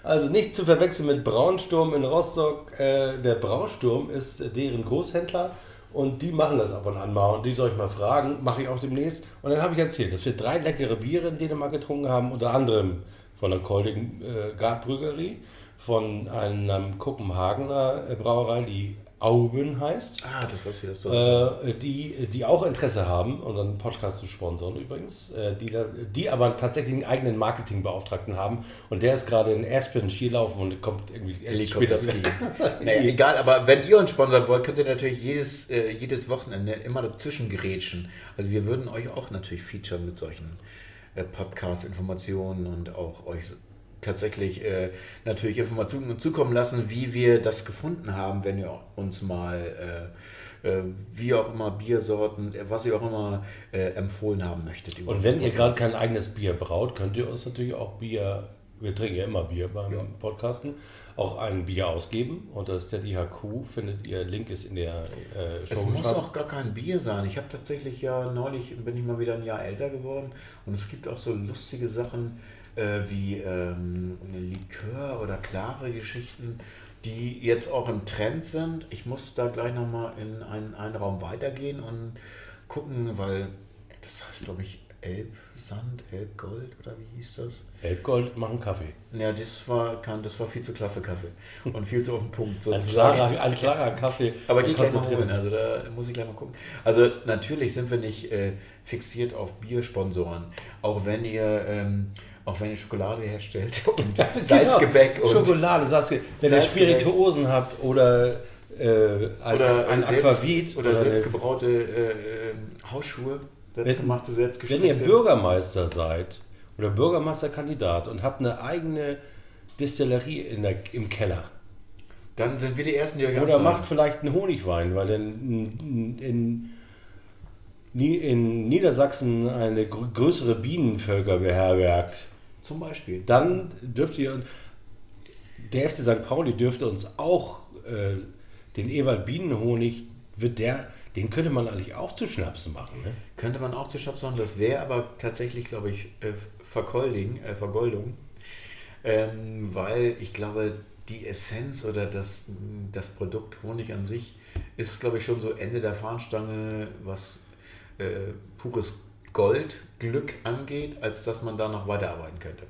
Also nicht zu verwechseln mit Braunsturm in Rostock. Äh, der Brausturm ist äh, deren Großhändler und die machen das ab und an mal. Und die soll ich mal fragen, mache ich auch demnächst. Und dann habe ich erzählt, dass wir drei leckere Biere in Dänemark getrunken haben, unter anderem von der Kolding äh, Gartbrüggerie, von einer Kopenhagener Brauerei, die Augen heißt. ah, das weiß ich, das. Äh, die, die auch Interesse haben, unseren Podcast zu sponsern übrigens, äh, die, die aber tatsächlich einen eigenen Marketingbeauftragten haben und der ist gerade in Aspen Skilaufen und kommt irgendwie erst später wieder. nee, egal, aber wenn ihr uns sponsern wollt, könnt ihr natürlich jedes, äh, jedes Wochenende immer dazwischen gerätschen. Also wir würden euch auch natürlich featuren mit solchen äh, Podcast-Informationen und auch euch tatsächlich äh, natürlich Informationen zukommen lassen, wie wir das gefunden haben, wenn ihr uns mal äh, äh, wie auch immer Biersorten, äh, was ihr auch immer äh, empfohlen haben möchtet. Und wenn ihr gerade kein eigenes Bier braut, könnt ihr uns natürlich auch Bier, wir trinken ja immer Bier beim Podcasten, auch ein Bier ausgeben. Und das Steady HQ findet ihr, Link ist in der äh, Es Show muss beschreibung. auch gar kein Bier sein. Ich habe tatsächlich ja neulich, bin ich mal wieder ein Jahr älter geworden und es gibt auch so lustige Sachen äh, wie ähm, Likör oder klare Geschichten, die jetzt auch im Trend sind. Ich muss da gleich nochmal in einen, einen Raum weitergehen und gucken, weil das heißt, glaube ich, Elbsand, Elbgold oder wie hieß das? Elbgold machen Kaffee. Ja, das war, kein, das war viel zu klar für Kaffee und viel zu auf den Punkt. Ein sozusagen. klarer, ein klarer Kaffee. Aber die gleich mal holen, also da muss ich gleich mal gucken. Also natürlich sind wir nicht äh, fixiert auf Biersponsoren, auch wenn ihr, ähm, auch wenn ihr Schokolade herstellt und Salzgebäck Genau. und Schokolade, sagst du, wenn ihr Salzgebäck. Spirituosen habt oder äh, ein, oder, ein selbst, Aquavit oder, eine- selbstgebraute äh, äh, Hausschuhe, selbstgemachte, Wenn selbstgestickte. ihr Bürgermeister seid oder Bürgermeisterkandidat und habt eine eigene Distillerie in der, im Keller dann sind wir die Ersten, die euch oder macht vielleicht einen Honigwein, weil in, in, in, in Niedersachsen eine gr- größere Bienenvölker beherbergt, Zum Beispiel. dann dürft ihr, der FC St. Pauli dürfte uns auch äh, den Ewald Bienenhonig, wird der, den könnte man eigentlich auch zu Schnaps machen. Ne? Könnte man auch zu Shop sagen, das wäre aber tatsächlich, glaube ich, äh, Vergolding, äh, Vergoldung. Ähm, weil ich glaube, die Essenz oder das, das Produkt Honig an sich ist, glaube ich, schon so Ende der Fahnenstange, was äh, pures Gold, Glück angeht, als dass man da noch weiterarbeiten könnte.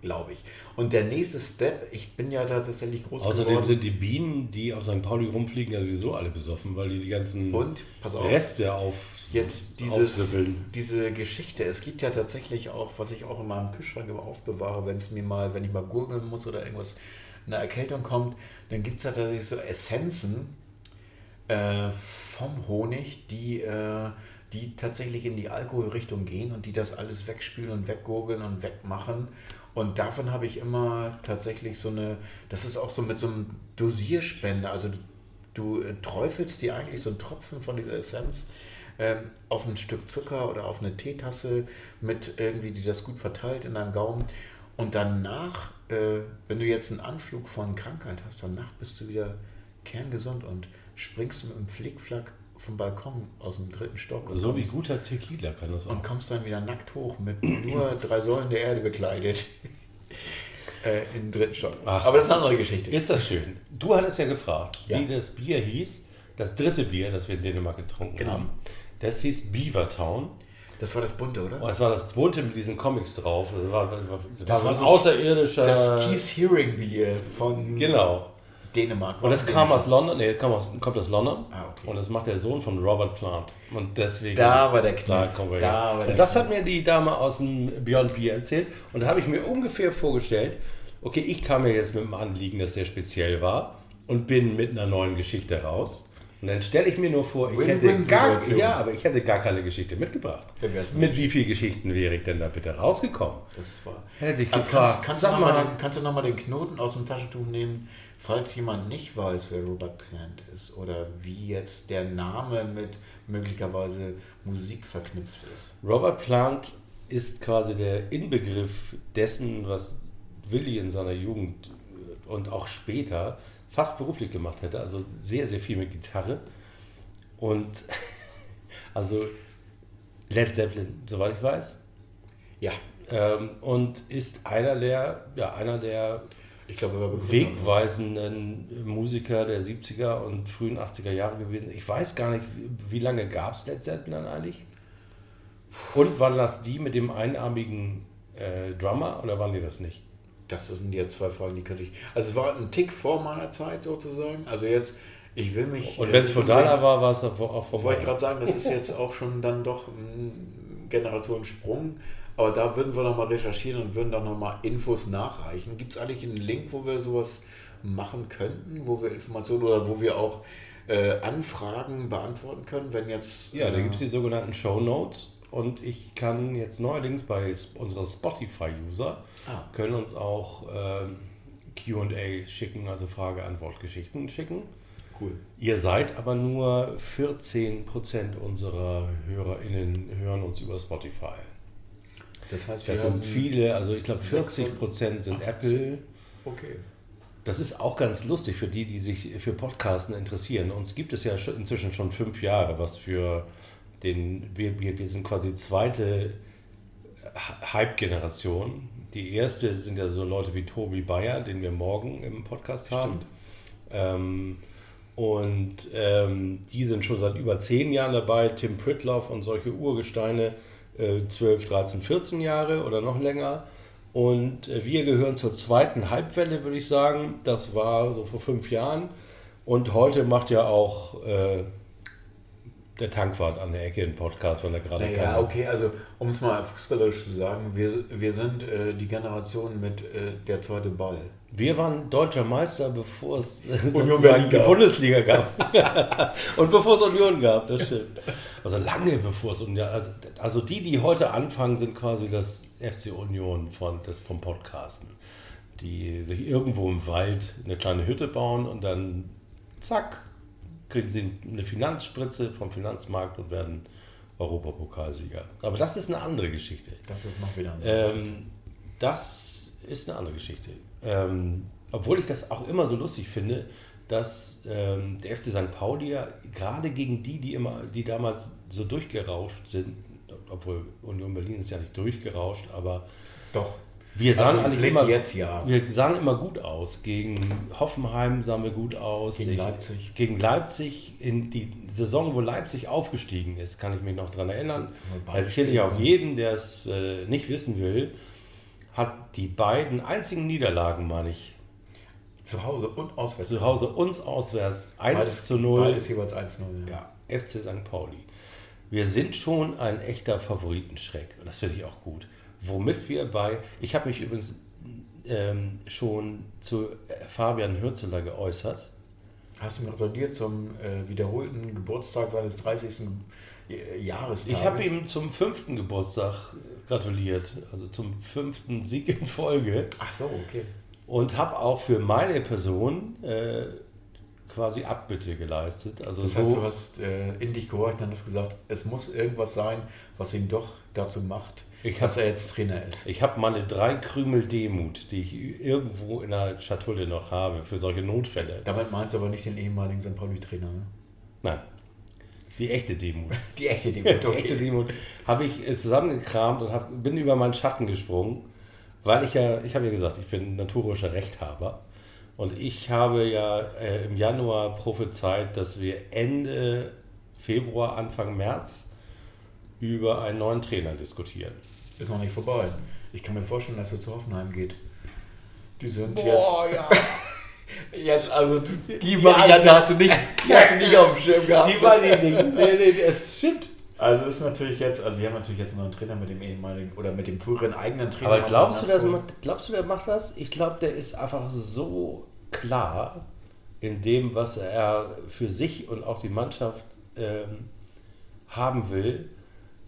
Glaube ich. Und der nächste Step, ich bin ja da tatsächlich groß Außerdem geworden. sind die Bienen, die auf St. Pauli rumfliegen, ja sowieso alle besoffen, weil die die ganzen Und, pass auf, Reste auf jetzt dieses, aufsippeln. diese Geschichte. Es gibt ja tatsächlich auch, was ich auch in meinem Kühlschrank immer aufbewahre, wenn es mir mal, wenn ich mal gurgeln muss oder irgendwas, eine Erkältung kommt, dann gibt es ja tatsächlich so Essenzen äh, vom Honig, die, äh, die tatsächlich in die Alkoholrichtung gehen und die das alles wegspülen und weggurgeln und wegmachen. Und davon habe ich immer tatsächlich so eine, das ist auch so mit so einem Dosierspender, also du, äh, träufelst dir eigentlich so einen Tropfen von dieser Essenz ähm, auf ein Stück Zucker oder auf eine Teetasse mit irgendwie, die das gut verteilt in deinem Gaumen. Und danach, äh, wenn du jetzt einen Anflug von Krankheit hast, danach bist du wieder kerngesund und springst mit einem Flickflack vom Balkon aus dem dritten Stock So wie kommst, guter Tequila kann das auch. und kommst dann wieder nackt hoch mit nur drei Säulen der Erde bekleidet. äh, in den dritten Stock. Ach. Aber das ist eine andere Geschichte. Ist das schön. Du hattest ja gefragt, Ja. wie das Bier hieß. Das dritte Bier, das wir in Dänemark getrunken Genau. haben. Das hieß Beavertown. Das war das bunte, oder? Und es war das bunte mit diesen Comics drauf. Das war, das war, Das so war ein so außerirdischer. Das Keith Hearing Bier von Genau. Dänemark. Und das kam aus London, nee, kam aus, kommt aus London. Ah, okay. Und das macht der Sohn von Robert Plant. Und deswegen. Da war der Da Kniff. kommen wir Da her. Und das Kniff. hat mir die Dame aus dem Beyond Beer erzählt. Und da habe ich mir ungefähr vorgestellt, okay, ich kam ja jetzt mit einem Anliegen, das sehr speziell war und bin mit einer neuen Geschichte raus. Und dann stelle ich mir nur vor, ich hätte, gar, ja, aber ich hätte gar keine Geschichte mitgebracht. Mit wie vielen Geschichten wäre ich denn da bitte rausgekommen? Das war. Hätte ich Aber gefragt. Kannst, kannst, Sag du noch mal mal. den, kannst du nochmal den Knoten aus dem Taschentuch nehmen, falls jemand nicht weiß, wer Robert Plant ist oder wie jetzt der Name mit möglicherweise Musik verknüpft ist? Robert Plant ist quasi der Inbegriff dessen, was Willi in seiner Jugend und auch später fast beruflich gemacht hätte. Also sehr, sehr viel mit Gitarre. Und also Led Zeppelin, soweit ich weiß. Ja, Ähm, und ist einer der, ja, einer der ich glaube, war wegweisenden Musiker der 70er und frühen 80er Jahre gewesen. Ich weiß gar nicht, wie, wie lange gab es Led Zeppelin dann eigentlich? Und waren das die mit dem einarmigen äh, Drummer oder waren die das nicht? Das sind jetzt zwei Fragen, die könnte ich. Also es war ein Tick vor meiner Zeit sozusagen. Also jetzt, ich will mich. Und äh, wenn es von nicht deiner war, war es auch auch von Wollte ich gerade sagen, das ist jetzt auch schon dann doch ein Generationssprung. Aber da würden wir nochmal recherchieren und würden dann nochmal Infos nachreichen. Gibt es eigentlich einen Link, wo wir sowas machen könnten, wo wir Informationen oder wo wir auch äh, Anfragen beantworten können, wenn jetzt. Ja, da äh, gibt es die sogenannten Show Notes. Und ich kann jetzt neuerdings bei unserer Spotify-User, Ah. können uns auch ähm, QA schicken, also Frage-Antwort-Geschichten schicken. Cool. Ihr seid aber nur 14% unserer HörerInnen hören uns über Spotify. Das heißt, wir Das haben. sind viele, also ich glaube 40% sind Ach, Apple. Okay. Das ist auch ganz lustig für die, die sich für Podcasten interessieren. Uns gibt es ja inzwischen schon fünf Jahre, was für den, wir, wir, wir sind quasi zweite Hy- Hype-Generation. Die erste sind ja so Leute wie Tobi Bayer, den wir morgen im Podcast haben. Ähm, und ähm, die sind schon seit über zehn Jahren dabei. Tim Pritloff und solche Urgesteine äh, 12, 13, 14 Jahre oder noch länger. Und äh, wir gehören zur zweiten Halbwelle, würde ich sagen. Das war so vor fünf Jahren. Und heute macht ja auch äh, der Tankwart an der Ecke einen Podcast, wenn er gerade Naja, kann. okay, also um es mal fußballerisch zu sagen, wir, wir sind äh, die Generation mit äh, der zweite Ball. Wir waren deutscher Meister, bevor es Union sozusagen die gab. Bundesliga gab. Und bevor es Union gab, das stimmt. Also lange bevor es Union also, also die, die heute anfangen, sind quasi das FC Union von, das vom Podcasten. Die sich irgendwo im Wald eine kleine Hütte bauen und dann zack, kriegen sie eine Finanzspritze vom Finanzmarkt und werden Europapokalsieger. Aber das ist eine andere Geschichte. Das ist noch wieder eine Ähm, das ist eine andere Geschichte. Ähm, obwohl ich das auch immer so lustig finde, dass ähm, der FC St. Pauli ja gerade gegen die, die immer, die damals so durchgerauscht sind, obwohl Union Berlin ist ja nicht durchgerauscht, aber Doch. Wir sahen Also eigentlich immer, jetzt ja. wir sahen immer gut aus. Gegen Hoffenheim sahen wir gut aus. Gegen Ich- Leipzig. Gegen Leipzig, in die Saison, wo Leipzig aufgestiegen ist, kann ich mich noch dran erinnern. Erzähle ich auch Spiele. jedem, der es äh, nicht wissen will, hat die beiden einzigen Niederlagen, meine ich, Zu Hause und auswärts. zu Hause uns auswärts 1 Beides, zu 0. Beides jeweils 1-0. Ja. Ja, FC St. Pauli. Wir sind schon ein echter Favoritenschreck. Und das finde ich auch gut. Womit wir bei, ich habe mich übrigens ähm, schon zu äh, Fabian Hürzeler geäußert. Hast du gratuliert zum äh, wiederholten Geburtstag seines 30. J- Jahrestages? Ich habe ihm zum fünften Geburtstag äh, gratuliert, also zum fünften Sieg in Folge. Ach so, okay. Und habe auch für meine Person äh, quasi Abbitte geleistet. Also Das so, heißt, du hast äh, in dich gehorcht und hast gesagt, es muss irgendwas sein, was ihn doch dazu macht, Ich dass hab- er jetzt Trainer ist. Ich habe meine drei Krümel Demut, die ich irgendwo in der Schatulle noch habe, für solche Notfälle. Damit meinst du aber nicht den ehemaligen St. Pauli-Trainer, ne? Nein, die echte Demut. Die echte Die Demut, echte Demut habe ich äh, zusammengekramt und hab, bin über meinen Schatten gesprungen, weil ich ja, ich habe ja gesagt, ich bin naturischer Rechthaber. Und ich habe ja äh, im Januar prophezeit, dass wir Ende Februar, Anfang März über einen neuen Trainer diskutieren. Ist noch nicht vorbei. Ich kann mir vorstellen, dass er zu Hoffenheim geht. Die sind ja. jetzt, jetzt also du, die Variante hast du nicht, die hast du nicht auf dem Schirm gehabt. Die war die nicht. Nee, nee, es stimmt. Also ist natürlich jetzt, also wir haben natürlich jetzt noch einen Trainer mit dem ehemaligen oder mit dem früheren eigenen Trainer. Aber glaubst du, das glaubst du, der macht das? Ich glaube, der ist einfach so klar in dem, was er für sich und auch die Mannschaft ähm, haben will.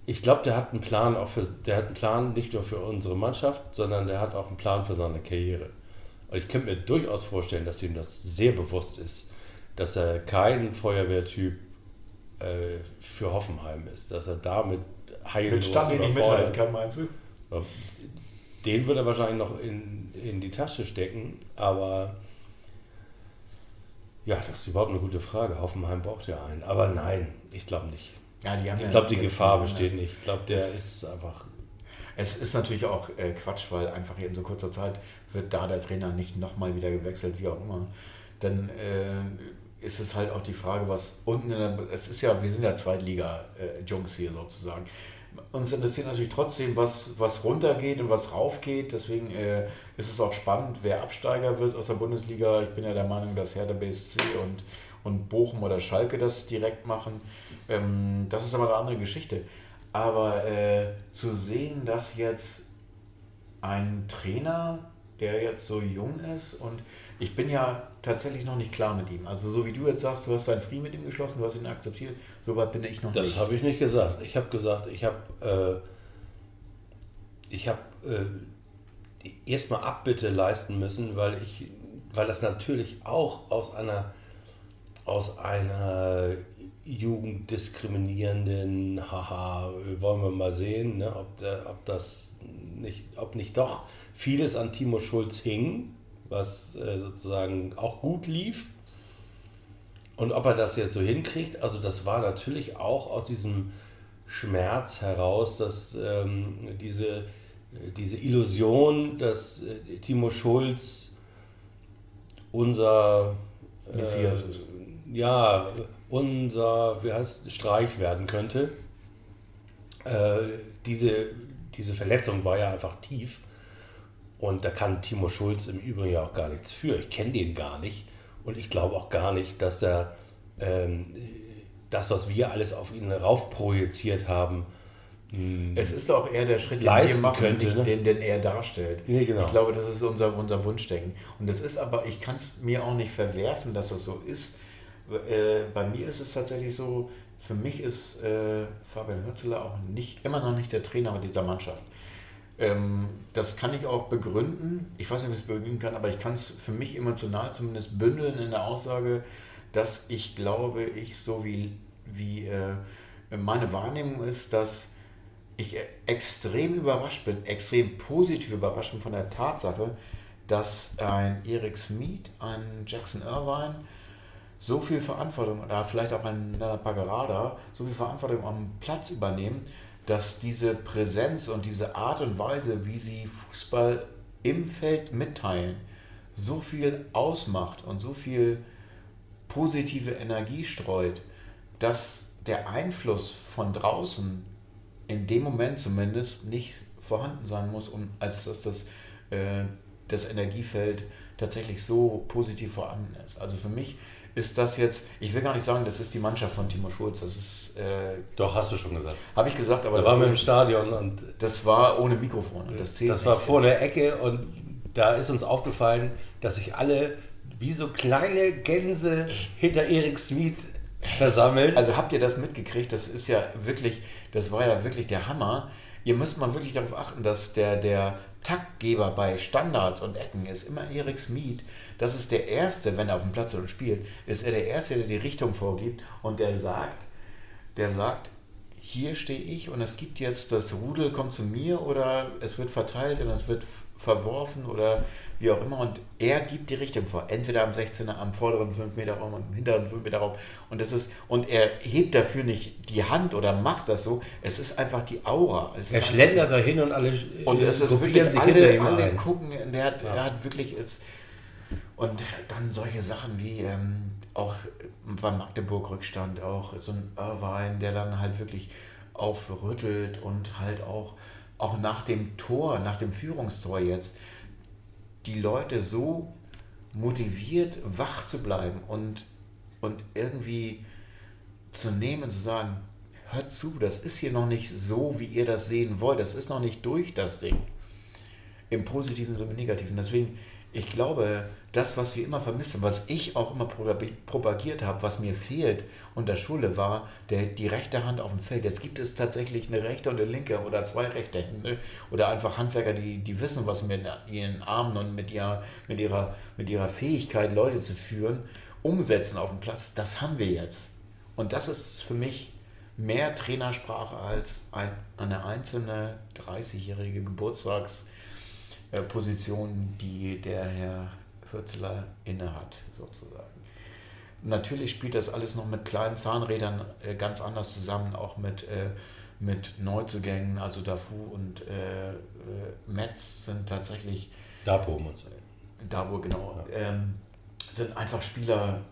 Ich glaube, der hat einen Plan auch für, der hat einen Plan nicht nur für unsere Mannschaft, sondern der hat auch einen Plan für seine Karriere. Und ich könnte mir durchaus vorstellen, dass ihm das sehr bewusst ist, dass er kein Feuerwehrtyp äh, für Hoffenheim ist, dass er damit heillos Mit nicht mithalten kann, meinst du? Den wird er wahrscheinlich noch in, in die Tasche stecken, aber ja, das ist überhaupt eine gute Frage. Hoffenheim braucht ja einen, aber nein, ich glaube nicht. Ja, die haben ich glaube, die Gefahr besteht nicht. Ich glaube, der ist einfach es ist natürlich auch äh, Quatsch, weil einfach in so kurzer Zeit wird da der Trainer nicht nochmal wieder gewechselt, wie auch immer. Dann äh, ist es halt auch die Frage, was unten in der, es ist ja, wir sind ja Zweitliga-Jungs hier sozusagen. Uns interessiert natürlich trotzdem, was, was runtergeht und was raufgeht. Deswegen äh, ist es auch spannend, wer Absteiger wird aus der Bundesliga. Ich bin ja der Meinung, dass Hertha BSC und, und Bochum oder Schalke das direkt machen. Ähm, das ist aber eine andere Geschichte. Aber äh, zu sehen, dass jetzt ein Trainer, der jetzt so jung ist und ich bin ja tatsächlich noch nicht klar mit ihm. Also so wie du jetzt sagst, du hast deinen Frieden mit ihm geschlossen, du hast ihn akzeptiert, so weit bin ich noch das nicht. Das habe ich nicht gesagt. Ich habe gesagt, ich habe äh, ich habe äh, erstmal Abbitte leisten müssen, weil ich weil das natürlich auch aus einer aus einer jugenddiskriminierenden, haha, wollen wir mal sehen, ne, ob, der, ob das nicht, ob nicht doch vieles an Timo Schulz hing, was äh, sozusagen auch gut lief. Und ob er das jetzt so hinkriegt, also das war natürlich auch aus diesem Schmerz heraus, dass ähm, diese, diese Illusion, dass äh, Timo Schulz unser äh, Messias ist. Ja, unser wie heißt, Streich werden könnte. Äh, diese, diese Verletzung war ja einfach tief. Und da kann Timo Schulz im Übrigen ja auch gar nichts für. Ich kenne den gar nicht. Und ich glaube auch gar nicht, dass er ähm, das, was wir alles auf ihn raufprojiziert haben, hm, es ist auch eher der Schritt, den wir machen, könnte, nicht ne? den, den er darstellt. Ja, genau. Ich glaube, das ist unser, unser Wunschdenken. Und das ist aber, ich kann es mir auch nicht verwerfen, dass das so ist, äh, bei mir ist es tatsächlich so, für mich ist äh, Fabian Hürzeler auch nicht, immer noch nicht der Trainer dieser Mannschaft. Ähm, das kann ich auch begründen. Ich weiß nicht, wie ich es begründen kann, aber ich kann es für mich emotional zumindest bündeln in der Aussage, dass ich glaube, ich so wie, wie äh, meine Wahrnehmung ist, dass ich extrem überrascht bin, extrem positiv überrascht bin von der Tatsache, dass ein Erik Smith, ein Jackson Irvine, so viel Verantwortung oder vielleicht auch ein Pagarada so viel Verantwortung am Platz übernehmen, dass diese Präsenz und diese Art und Weise, wie sie Fußball im Feld mitteilen, so viel ausmacht und so viel positive Energie streut, dass der Einfluss von draußen in dem Moment zumindest nicht vorhanden sein muss, um, als dass das, äh, das Energiefeld tatsächlich so positiv vorhanden ist. Also für mich ist das jetzt, ich will gar nicht sagen, das ist die Mannschaft von Timo Schulz, das ist... Äh, Doch, hast du schon gesagt. Habe ich gesagt, aber... Da waren wir im Stadion und... Das war ohne Mikrofon und das zählt Das war vor der Ecke und da ist uns aufgefallen, dass sich alle wie so kleine Gänse hinter Erik Smith versammeln. Also habt ihr das mitgekriegt? Das ist ja wirklich, das war ja wirklich der Hammer. Ihr müsst mal wirklich darauf achten, dass der, der Taktgeber bei Standards und Ecken ist immer Erik Smith. Das ist der Erste, wenn er auf dem Platz spielt, ist er der Erste, der die Richtung vorgibt und der sagt, der sagt, hier stehe ich und es gibt jetzt, das Rudel kommt zu mir oder es wird verteilt und es wird verworfen oder wie auch immer und er gibt die Richtung vor, entweder am 16er, am vorderen 5 Meter Raum, am hinteren 5 Meter Raum und das ist, und er hebt dafür nicht die Hand oder macht das so, es ist einfach die Aura. Es er schlendert dahin und alle und es ist wirklich, alle, alle gucken, der hat, ja. er hat wirklich jetzt und dann solche Sachen wie ähm, auch beim Magdeburg-Rückstand, auch so ein Irvine, der dann halt wirklich aufrüttelt und halt auch, auch nach dem Tor, nach dem Führungstor jetzt, die Leute so motiviert, wach zu bleiben und, und irgendwie zu nehmen, zu sagen, hört zu, das ist hier noch nicht so, wie ihr das sehen wollt. Das ist noch nicht durch, das Ding. Im Positiven sowie im Negativen. Deswegen, ich glaube, das, was wir immer vermissen, was ich auch immer propagiert habe, was mir fehlt unter Schule, war der, die rechte Hand auf dem Feld. Jetzt gibt es tatsächlich eine rechte und eine linke oder zwei rechte Hände oder einfach Handwerker, die, die wissen, was mit ihren Armen und mit ihrer, mit, ihrer, mit ihrer Fähigkeit, Leute zu führen, umsetzen auf dem Platz. Das haben wir jetzt. Und das ist für mich mehr Trainersprache als ein, eine einzelne 30-jährige Geburtstagsposition, die der Herr Hürzler innehat, sozusagen. Natürlich spielt das alles noch mit kleinen Zahnrädern äh, ganz anders zusammen, auch mit, äh, mit Neuzugängen. Also Dafu und äh, Metz sind tatsächlich. Dapo, muss sagen. Dabo, genau. Ja. Ähm, sind einfach Spieler,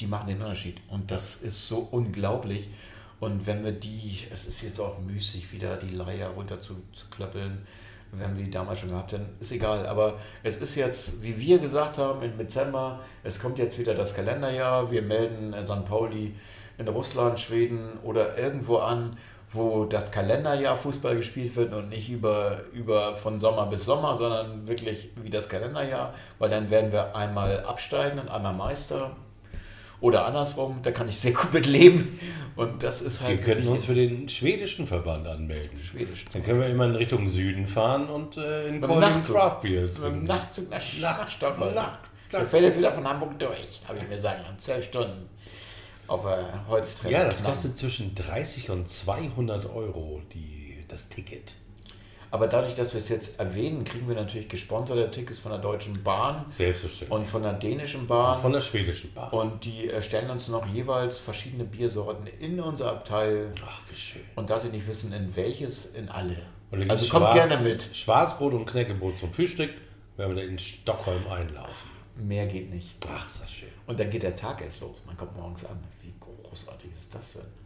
die machen den Unterschied. Und das ist so unglaublich. Und wenn wir die, es ist jetzt auch müßig, wieder die Leier runter zu, zu klöppeln, wenn wir die damals schon gehabt haben, ist egal. Aber es ist jetzt, wie wir gesagt haben, im Dezember, es kommt jetzt wieder das Kalenderjahr, wir melden St. Pauli in Russland, Schweden oder irgendwo an, wo das Kalenderjahr Fußball gespielt wird und nicht über, über von Sommer bis Sommer, sondern wirklich wie das Kalenderjahr, weil dann werden wir einmal absteigen und einmal Meister oder andersrum, da kann ich sehr gut mit leben. Und das ist halt. Wir könnten uns für den schwedischen Verband anmelden. Schwedisch. Dann können wir immer in Richtung Süden fahren und äh, in Colin Craft Beer. Mit dem Nachtzug nach, nach, nach Stockholm. Nach, da fällt jetzt wieder von Hamburg durch, habe ich mir sagen lassen. Zwölf Stunden auf der Holztreppe. Ja, das kostet zwischen 30 und 200 Euro die, das Ticket. Aber dadurch, dass wir es jetzt erwähnen, kriegen wir natürlich gesponserte Tickets von der Deutschen Bahn Selbstverständlich. und von der dänischen Bahn. Und von der schwedischen Bahn. Und die stellen uns noch jeweils verschiedene Biersorten in unser Abteil. Ach, wie schön. Und da sie nicht wissen, in welches, in alle. Also kommt gerne mit. Schwarzbrot und Knäckebrot zum Frühstück, wenn wir in Stockholm einlaufen. Mehr geht nicht. Ach, ist das schön. Und dann geht der Tag erst los. Man kommt morgens an. Wie großartig ist das denn?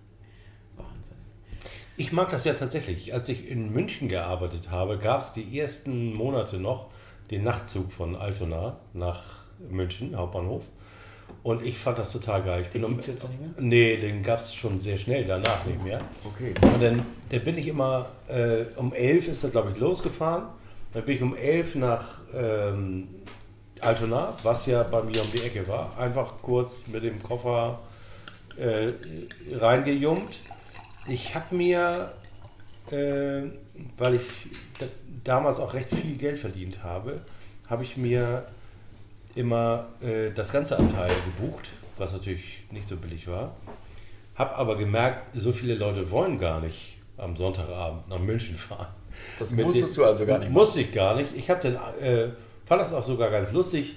Ich mag das ja tatsächlich. Als ich in München gearbeitet habe, gab es die ersten Monate noch den Nachtzug von Altona nach München, Hauptbahnhof. Und ich fand das total geil. Ich den gibt es jetzt noch nicht mehr? Nee, den gab es schon sehr schnell danach nicht mehr. Okay. Und dann, dann bin ich immer, äh, um elf ist er, glaube ich, losgefahren. Dann bin ich um elf nach ähm, Altona, was ja bei mir um die Ecke war. Einfach kurz mit dem Koffer äh, reingejumpt ich habe mir, äh, weil ich damals auch recht viel Geld verdient habe, habe ich mir immer äh, das ganze Abteil gebucht, was natürlich nicht so billig war. Habe aber gemerkt, so viele Leute wollen gar nicht am Sonntagabend nach München fahren. Das musstest du also gar nicht. Musste ich gar nicht. Ich habe dann, äh, fand das auch sogar ganz lustig.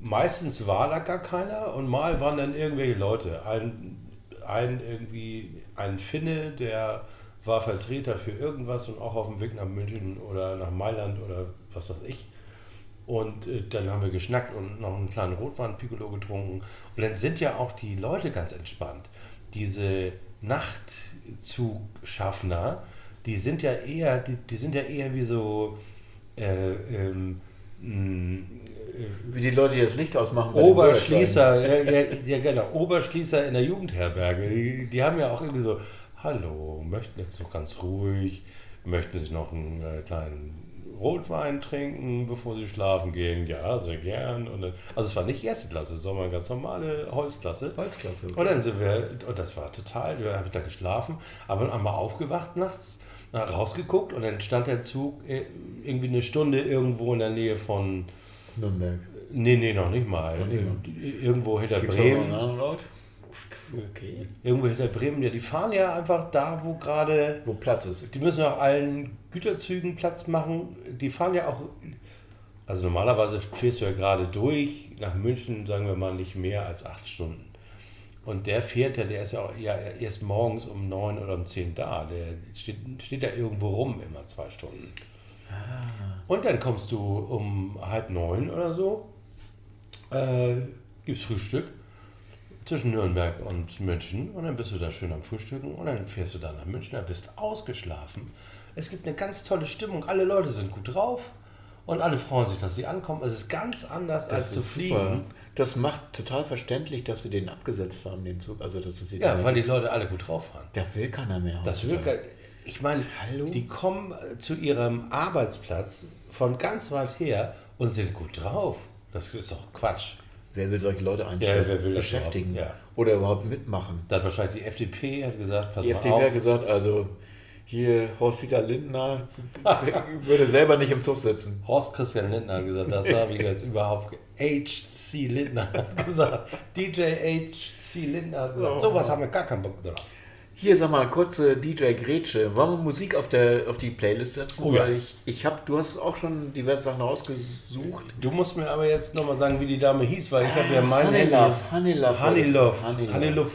Meistens war da gar keiner und mal waren dann irgendwelche Leute. Ein, ein irgendwie ein Finne, der war Vertreter für irgendwas und auch auf dem Weg nach München oder nach Mailand oder was weiß ich. Und äh, dann haben wir geschnackt und noch einen kleinen Rotwein-Piccolo getrunken. Und dann sind ja auch die Leute ganz entspannt. Diese Nachtzugschaffner, die sind ja eher, die, die sind ja eher wie so äh, ähm, wie die Leute, das Licht ausmachen. Oberschließer, ja, ja, ja, genau, Oberschließer in der Jugendherberge. Die, die haben ja auch irgendwie so, hallo, möchten so ganz ruhig, möchten sich noch einen äh, kleinen Rotwein trinken, bevor sie schlafen gehen. Ja, sehr gern. Und dann, also es war nicht erste Klasse, sondern eine ganz normale Holzklasse. Holzklasse. Okay. Und dann sind wir, und das war total, wir haben da geschlafen, aber einmal aufgewacht nachts, rausgeguckt und dann stand der Zug äh, irgendwie eine Stunde irgendwo in der Nähe von Nürnberg. Nee, nee, noch nicht mal. Irgendwo hinter Gibt's Bremen. Noch einen Ort? Okay. Irgendwo hinter Bremen, ja, die fahren ja einfach da, wo gerade. Wo Platz ist. Die müssen auch allen Güterzügen Platz machen. Die fahren ja auch. Also normalerweise fährst du ja gerade durch nach München, sagen wir mal, nicht mehr als acht Stunden. Und der fährt ja, der ist ja auch ja, erst morgens um neun oder um zehn da. Der steht, steht da irgendwo rum, immer zwei Stunden. Ah. Und dann kommst du um halb neun oder so, äh, gibst Frühstück zwischen Nürnberg und München und dann bist du da schön am Frühstücken und dann fährst du dann nach München, dann bist ausgeschlafen. Es gibt eine ganz tolle Stimmung, alle Leute sind gut drauf und alle freuen sich, dass sie ankommen. Es ist ganz anders als zu fliegen. super. Das macht total verständlich, dass wir den abgesetzt haben, den Zug. Also, das ist Ja, weil die Leute alle gut drauf waren. da will keiner mehr. Das heutzutage. wird, ich meine, Hallo? die kommen äh, zu ihrem Arbeitsplatz von ganz weit her und sind gut drauf. Das ist doch Quatsch. Wer will solche Leute einstellen, Ja, wer will beschäftigen überhaupt? Ja. oder überhaupt mitmachen? Da hat wahrscheinlich die FDP hat gesagt, pass Die FDP auf. hat gesagt, also hier Horst-Dieter Lindner würde selber nicht im Zug sitzen. Horst Christian Lindner hat gesagt, das habe ich jetzt überhaupt. HC Lindner hat gesagt. DJ HC Lindner hat gesagt. Sowas haben wir gar keinen Bock drauf. Hier, sag mal, kurze DJ Grätsche. Wollen wir Musik auf, der, auf die Playlist setzen? Oh ja. Weil ich, ich habe, du hast auch schon diverse Sachen ausgesucht. Du musst mir aber jetzt nochmal sagen, wie die Dame hieß, weil ich habe ja meine. Honey Love, Honey Love. Honey Love. Honey Love. Honey Love.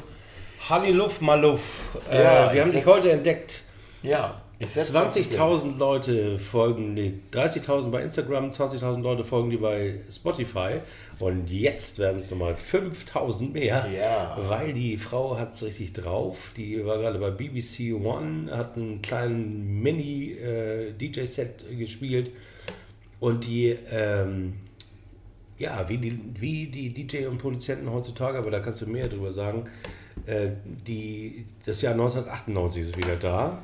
Honey Love Maluf. Äh, Ja, wir haben dich heute entdeckt. Ja, 20.000 Leute folgen, nee, 30.000 bei Instagram, 20.000 Leute folgen die bei Spotify und jetzt werden es nochmal 5.000 mehr, Ja. weil die Frau hat es richtig drauf. Die war gerade bei BBC One, hat einen kleinen Mini-DJ-Set gespielt und die, ähm, ja, wie die, wie die DJ und Produzenten heutzutage, aber da kannst du mehr drüber sagen, äh, die, das Jahr 1998 ist wieder da.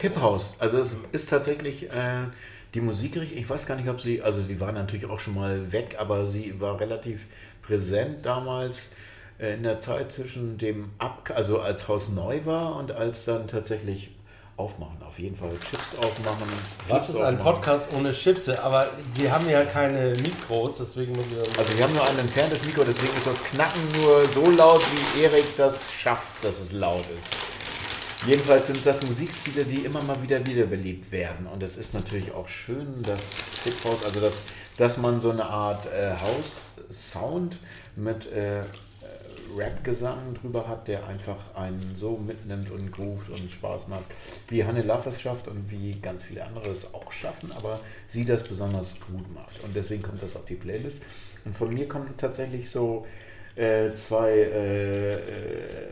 Hip House. Also es ist tatsächlich äh, die Musikrichtung. Ich weiß gar nicht, ob sie, also sie war natürlich auch schon mal weg, aber sie war relativ präsent damals äh, in der Zeit zwischen dem Ab, also als Haus neu war und als dann tatsächlich aufmachen. Auf jeden Fall Chips aufmachen. Was Chips ist ein aufmachen. Podcast ohne Chipse? Aber wir haben ja keine Mikros, deswegen muss ich. Also wir haben nur ein entferntes Mikro, deswegen ist das Knacken nur so laut, wie Erik das schafft, dass es laut ist. Jedenfalls sind das Musikstile, die immer mal wieder wiederbelebt werden. Und es ist natürlich auch schön, dass Hip House, also dass, dass man so eine Art äh, House-Sound mit äh, äh, Rap-Gesang drüber hat, der einfach einen so mitnimmt und groovt und Spaß macht, wie Hanne Love es schafft und wie ganz viele andere es auch schaffen, aber sie das besonders gut macht. Und deswegen kommt das auf die Playlist. Und von mir kommen tatsächlich so äh, zwei, äh, äh,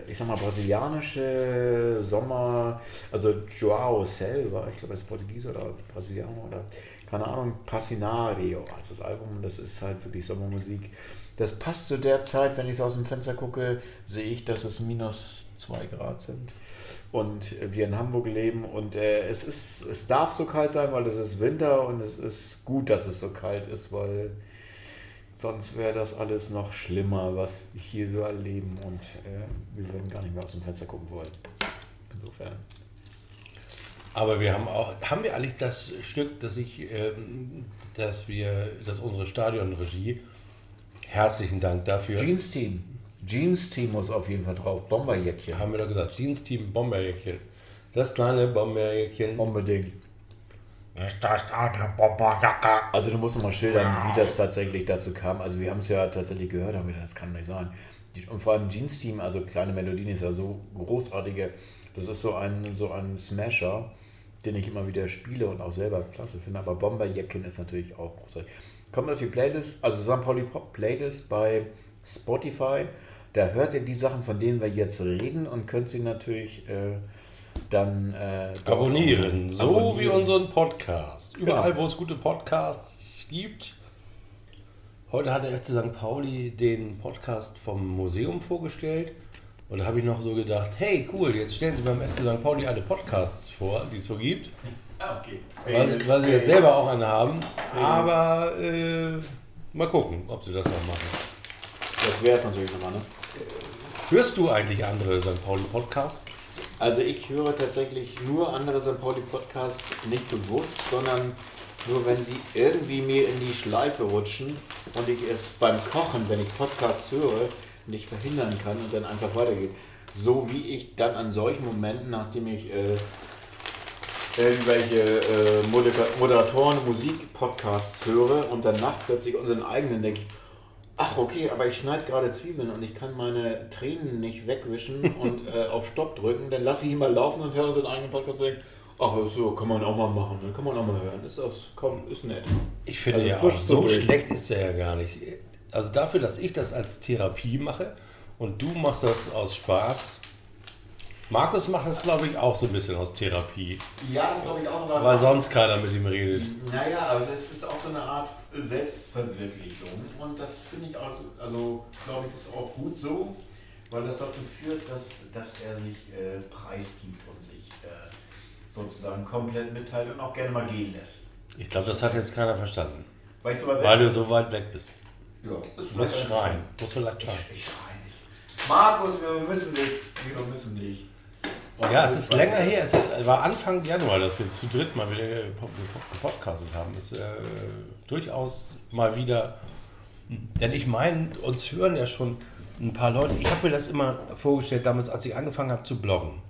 ich sag mal, brasilianische Sommer, also Joao Selva, ich glaube, er ist Portugiese oder Brasilianer oder keine Ahnung, Passinario als das Album, das ist halt wirklich Sommermusik. Das passt zu der Zeit, wenn ich so aus dem Fenster gucke, sehe ich, dass es minus zwei Grad sind und wir in Hamburg leben und äh, es ist, es darf so kalt sein, weil es ist Winter und es ist gut, dass es so kalt ist, weil Sonst wäre das alles noch schlimmer, was wir hier so erleben und äh, wir würden gar nicht mehr aus dem Fenster gucken wollen. Insofern. Aber wir haben auch, haben wir eigentlich das Stück, dass ich, ähm, dass wir, dass unsere Stadionregie, herzlichen Dank dafür, Jeans Team. Jeans Team muss auf jeden Fall drauf. Bomberjäckchen. haben wir doch gesagt, Dienstteam Bomberjäckchen. Das kleine Bomberjäckchen. Unbedingt. Ist das eine Bomberjacke? Also du musst noch mal schildern, wie das tatsächlich dazu kam. Also wir haben es ja tatsächlich gehört, haben gedacht, das kann nicht sein. Und vor allem Jeans Team, also kleine Melodien ist ja so großartige. Das ist so ein, so ein Smasher, den ich immer wieder spiele und auch selber klasse finde. Aber Bomberjäckchen ist natürlich auch großartig. Kommt auf die Playlist, also St. Pauli Pop Playlist bei Spotify. Da hört ihr die Sachen, von denen wir jetzt reden und könnt sie natürlich äh, dann äh, Abonnieren, auch so abonnieren. wie unseren Podcast. Überall, Genau. wo es gute Podcasts gibt. Heute hat der FC St. Pauli den Podcast vom Museum vorgestellt. Und da habe ich noch so gedacht, hey cool, jetzt stellen Sie beim FC St. Pauli alle Podcasts vor, die es so gibt. Ah, okay. Weil, weil sie jetzt selber auch eine haben. Aber äh, mal gucken, ob sie das noch machen. Das wäre es natürlich nochmal, ne? Hörst du eigentlich andere St. Pauli Podcasts? Also ich höre tatsächlich nur andere St. Pauli Podcasts nicht bewusst, sondern nur wenn sie irgendwie mir in die Schleife rutschen und ich es beim Kochen, wenn ich Podcasts höre, nicht verhindern kann und dann einfach weitergeht. So wie ich dann an solchen Momenten, nachdem ich äh, irgendwelche äh, Modera- Moderatoren, Musik-Podcasts höre und danach plötzlich unseren eigenen denke ich, ach okay, aber ich schneide gerade Zwiebeln und ich kann meine Tränen nicht wegwischen und äh, auf Stopp drücken, dann lasse ich ihn mal laufen und höre unseren eigenen Podcast und denke, ach so, kann man auch mal machen, dann kann man auch mal hören, ist, das, komm, ist nett. Ich finde Also ja auch, so schlecht ist er ja gar nicht. Also dafür, dass ich das als Therapie mache und du machst das aus Spaß, Markus macht das, glaube ich, auch so ein bisschen aus Therapie, Ja, das glaube ich auch. aber- weil sonst keiner mit ihm redet. Naja, also es ist auch so eine Art Selbstverwirklichung und das finde ich auch, also glaube ich, ist auch gut so, weil das dazu führt, dass, dass er sich äh, preisgibt und sich äh, sozusagen komplett mitteilt und auch gerne mal gehen lässt. Ich glaube, das hat jetzt keiner verstanden, Weil ich so weit weil du so weit weg bist. ja, das Du musst schreien. Du musst Ich, schreien. ich schreie nicht. Markus, wir müssen dich. Wir müssen dich. Und Ja, es ist länger her. Es ist, war Anfang Januar, dass wir zu dritt mal wieder gepodcastet haben. Ist äh, durchaus mal wieder. Denn ich meine, uns hören ja schon ein paar Leute. Ich habe mir das immer vorgestellt, damals, als ich angefangen habe zu bloggen.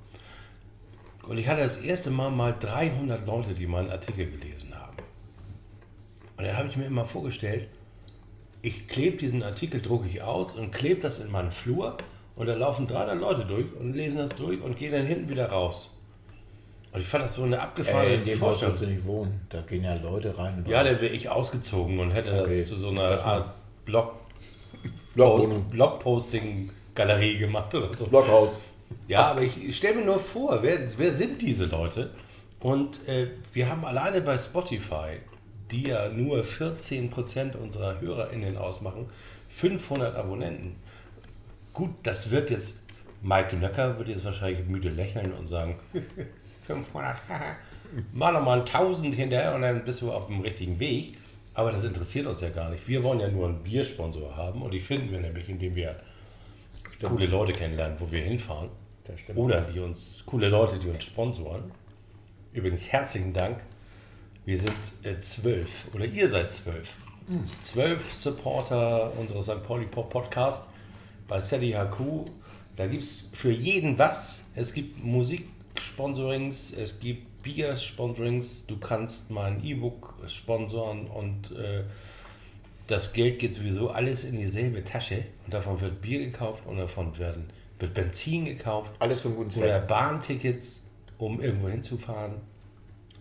Und ich hatte das erste Mal mal 300 Leute, die meinen Artikel gelesen haben. Und dann habe ich mir immer vorgestellt, ich klebe diesen Artikel, drucke ich aus und klebe das in meinen Flur und da laufen 300 Leute durch und lesen das durch und gehen dann hinten wieder raus. Und ich fand das so eine abgefahrene Äh, in dem Haus Vorstellung. du nicht wohnen. Da gehen ja Leute rein. Ja, dann wäre ich ausgezogen und hätte Okay. das zu so einer Art Blog Blogwohnung. Blogposting-Galerie gemacht oder so. Blockhaus. Ja, aber ich stelle mir nur vor, wer, wer sind diese Leute? Und äh, wir haben alleine bei Spotify, die ja nur 14% unserer HörerInnen ausmachen, 500 Abonnenten. Gut, das wird jetzt, Mike Nöcker wird jetzt wahrscheinlich müde lächeln und sagen, 500, haha. mal nochmal 1000 hinterher und dann bist du auf dem richtigen Weg. Aber das interessiert uns ja gar nicht. Wir wollen ja nur einen Biersponsor haben und die finden wir nämlich, indem wir coole Leute kennenlernen, wo wir hinfahren. Stimmt. Oder die uns, coole Leute, die uns sponsoren. Übrigens herzlichen Dank. Wir sind äh, zwölf oder ihr seid zwölf. Zwölf Supporter unseres St. Pauli Pop Podcast bei Sally HQ. Da gibt es für jeden was. Es gibt Musiksponsorings, es gibt Bier-Sponsorings. Du kannst mein E-Book sponsoren und äh, das Geld geht sowieso alles in dieselbe Tasche. Und davon wird Bier gekauft und davon werden, wird Benzin gekauft Alles für einen guten oder Zweck. Bahntickets, um irgendwo hinzufahren,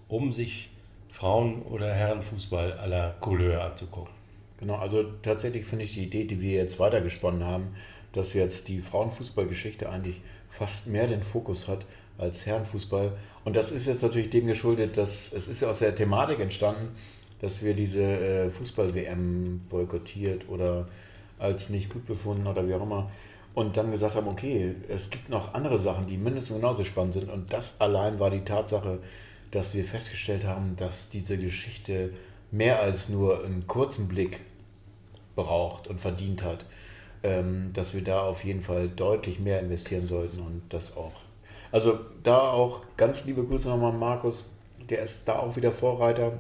um sich Frauen- oder Herrenfußball aller Couleur anzugucken. Genau, also tatsächlich finde ich die Idee, die wir jetzt weitergesponnen haben, dass jetzt die Frauenfußballgeschichte eigentlich fast mehr den Fokus hat als Herrenfußball. Und das ist jetzt natürlich dem geschuldet, dass es ist ja aus der Thematik entstanden, dass wir diese äh, Fußball-WM boykottiert oder als nicht gut befunden oder wie auch immer. Und dann gesagt haben, okay, es gibt noch andere Sachen, die mindestens genauso spannend sind. Und das allein war die Tatsache, dass wir festgestellt haben, dass diese Geschichte mehr als nur einen kurzen Blick braucht und verdient hat, dass wir da auf jeden Fall deutlich mehr investieren sollten und das auch. Also da auch ganz liebe Grüße nochmal an Markus, der ist da auch wieder Vorreiter,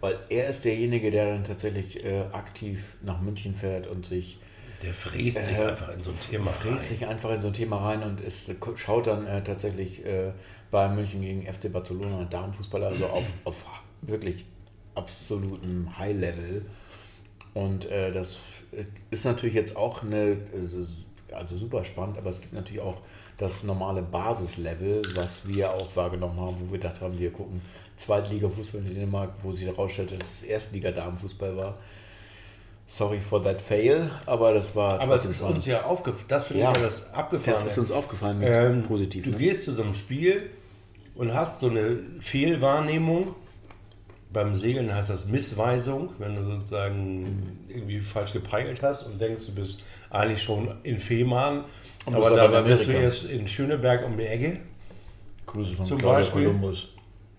weil er ist derjenige, der dann tatsächlich äh, aktiv nach München fährt und sich Der fräst sich äh, einfach in so ein Thema fräst rein. sich einfach in so ein Thema rein und ist, schaut dann äh, tatsächlich äh, Bayern München gegen FC Barcelona Damenfußballer, also auf, auf wirklich absolutem High-Level. Und äh, das ist natürlich jetzt auch eine, also super spannend, aber es gibt natürlich auch das normale Basislevel, was wir auch wahrgenommen haben, wo wir gedacht haben, wir gucken Zweitliga-Fußball in Dänemark, wo sich herausstellte, dass es Erstliga-Damenfußball war. Sorry for that fail, aber das war Aber es ist spannend. uns ja aufgefallen, das finde Ja, ich ja das abgefahren. Das ist uns aufgefallen, Ähm, positiv. Du Ne? gehst zu so einem Spiel und hast so eine Fehlwahrnehmung. Beim Segeln heißt das Missweisung, wenn du sozusagen irgendwie falsch gepeilt hast und denkst, du bist eigentlich schon in Fehmarn, aber aber dabei bist du jetzt in Schöneberg um die Ecke. Grüße von zum Claudia Columbus.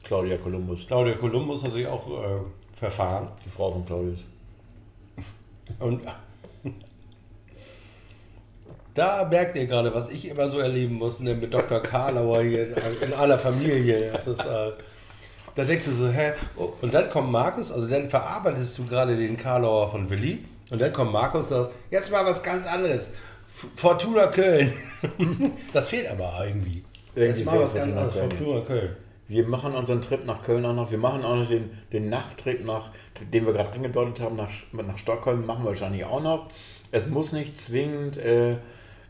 Claudia Columbus, Claudia Columbus hat sich auch äh, verfahren. die Frau von Claudius. Und da merkt ihr gerade, was ich immer so erleben muss ne, mit Dr. Karlauer hier in aller Familie. Das ist, äh, da denkst du so, hä? Oh, und dann kommt Markus, also dann verarbeitest du gerade den Karlauer von Willi. Und dann kommt Markus und sagt, jetzt mal was ganz anderes. Fortuna Köln. Das fehlt aber irgendwie. Irgendwie Jetzt mal was ganz anderes. Fortuna Köln. Wir machen unseren Trip nach Köln auch noch. Wir machen auch noch den, den Nachttrip nach, den wir gerade angedeutet haben, nach, nach Stockholm, machen wir wahrscheinlich auch noch. Es muss nicht zwingend äh,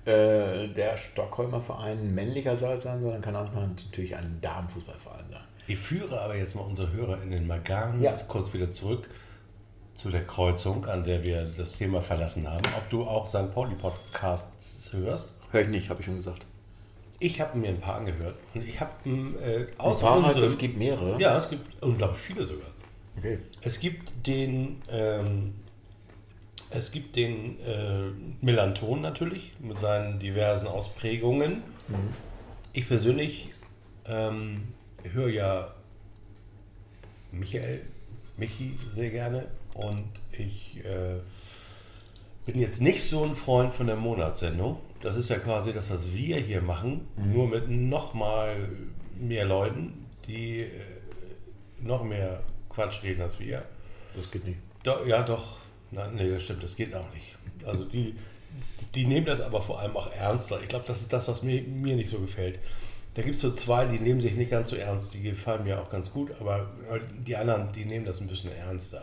äh, der Stockholmer Verein männlicherseits sein, sondern kann auch natürlich ein Damenfußballverein sein. Ich führe aber jetzt mal unsere HörerInnen mal ganz Ja. kurz wieder zurück zu der Kreuzung, an der wir das Thema verlassen haben. Ob du auch St. Pauli Podcasts hörst? Hör ich nicht, habe ich schon gesagt. ich habe mir ein paar angehört und ich habe äh, Ein außer paar heißt, es gibt mehrere. ja, es gibt unglaublich viele sogar. Okay. Es gibt den, ähm, es gibt den äh, Melanton natürlich mit seinen diversen Ausprägungen. Ich persönlich ähm, höre ja Michael, Michi sehr gerne und ich äh, bin jetzt nicht so ein Freund von der Monatssendung. Das ist ja quasi das, was wir hier machen, nur mit noch mal mehr Leuten, die äh, noch mehr Quatsch reden als wir. Das geht nicht. Do, ja, doch. Nein, nee, das stimmt, das geht auch nicht. Also die, die nehmen das aber vor allem auch ernster. Ich glaube, das ist das, was mir, mir nicht so gefällt. Da gibt es so zwei, die nehmen sich nicht ganz so ernst, die gefallen mir auch ganz gut, aber äh, die anderen, die nehmen das ein bisschen ernster.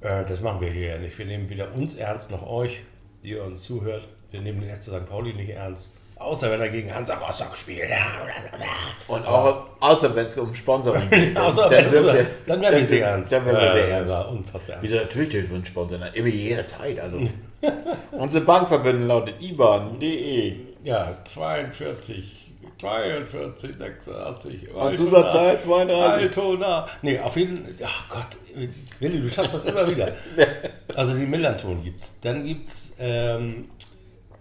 Äh, das machen wir hier ja nicht. Wir nehmen weder uns ernst noch euch, die ihr uns zuhört. Wir nehmen den FC St. Pauli nicht ernst. Außer wenn er gegen Hansa Rostock spielt. Und auch, außer wenn es um Sponsoring geht. Außer dann, dürft ihr- dann werden wir sehr ernst. Dann werden wir sehr ernst. ja, unfassbar ernst. Wieso natürlich dürfen wir uns sponsern? Immer jederzeit. Also. Unsere Bankverbindung lautet IBAN.de. Ja, 42, 42, 86. Und Zusatzzahl 32. Altona. Nee, auf jeden Fall. Ach Gott, Willi, du schaffst das immer wieder. Also die Millanton gibt's. Dann gibt's ähm,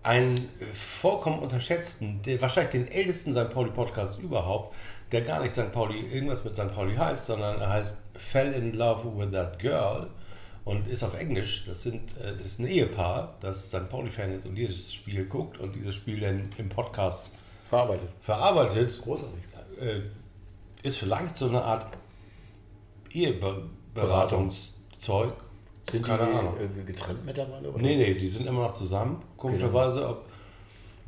einen vollkommen unterschätzten, der, wahrscheinlich den ältesten St. Pauli-Podcast überhaupt, der gar nicht St. Pauli, irgendwas mit St. Pauli heißt, sondern er heißt Fell in Love with That Girl und ist auf Englisch. Das sind, äh, ist ein Ehepaar, das St. Pauli-Fan ist und dieses Spiel guckt und dieses Spiel dann im Podcast Verarbeitet. verarbeitet. Großartig. Äh, ist vielleicht so eine Art Eheberatungszeug. Sind die Keine Ahnung. äh, getrennt mittlerweile? Oder? Nee, nee, die sind immer noch zusammen, komischerweise. Ob,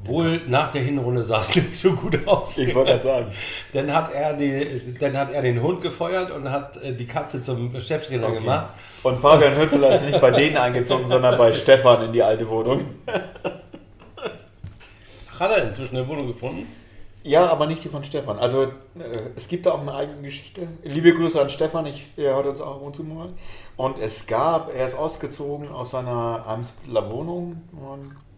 wohl nach der Hinrunde sah es nicht so gut aus. Ich wollte gerade sagen. Dann hat, er die, dann hat er den Hund gefeuert und hat äh, die Katze zum Cheftrainer Okay. gemacht. Und Fabian Hützeler ist nicht bei denen eingezogen, sondern bei Stefan in die alte Wohnung. Hat er inzwischen eine Wohnung gefunden? Ja, aber nicht die von Stefan. Also äh, es gibt da auch eine eigene Geschichte. Liebe Grüße an Stefan, ich, er hört uns auch ab und zu mal. Und es gab, er ist ausgezogen aus seiner Amsler Wohnung,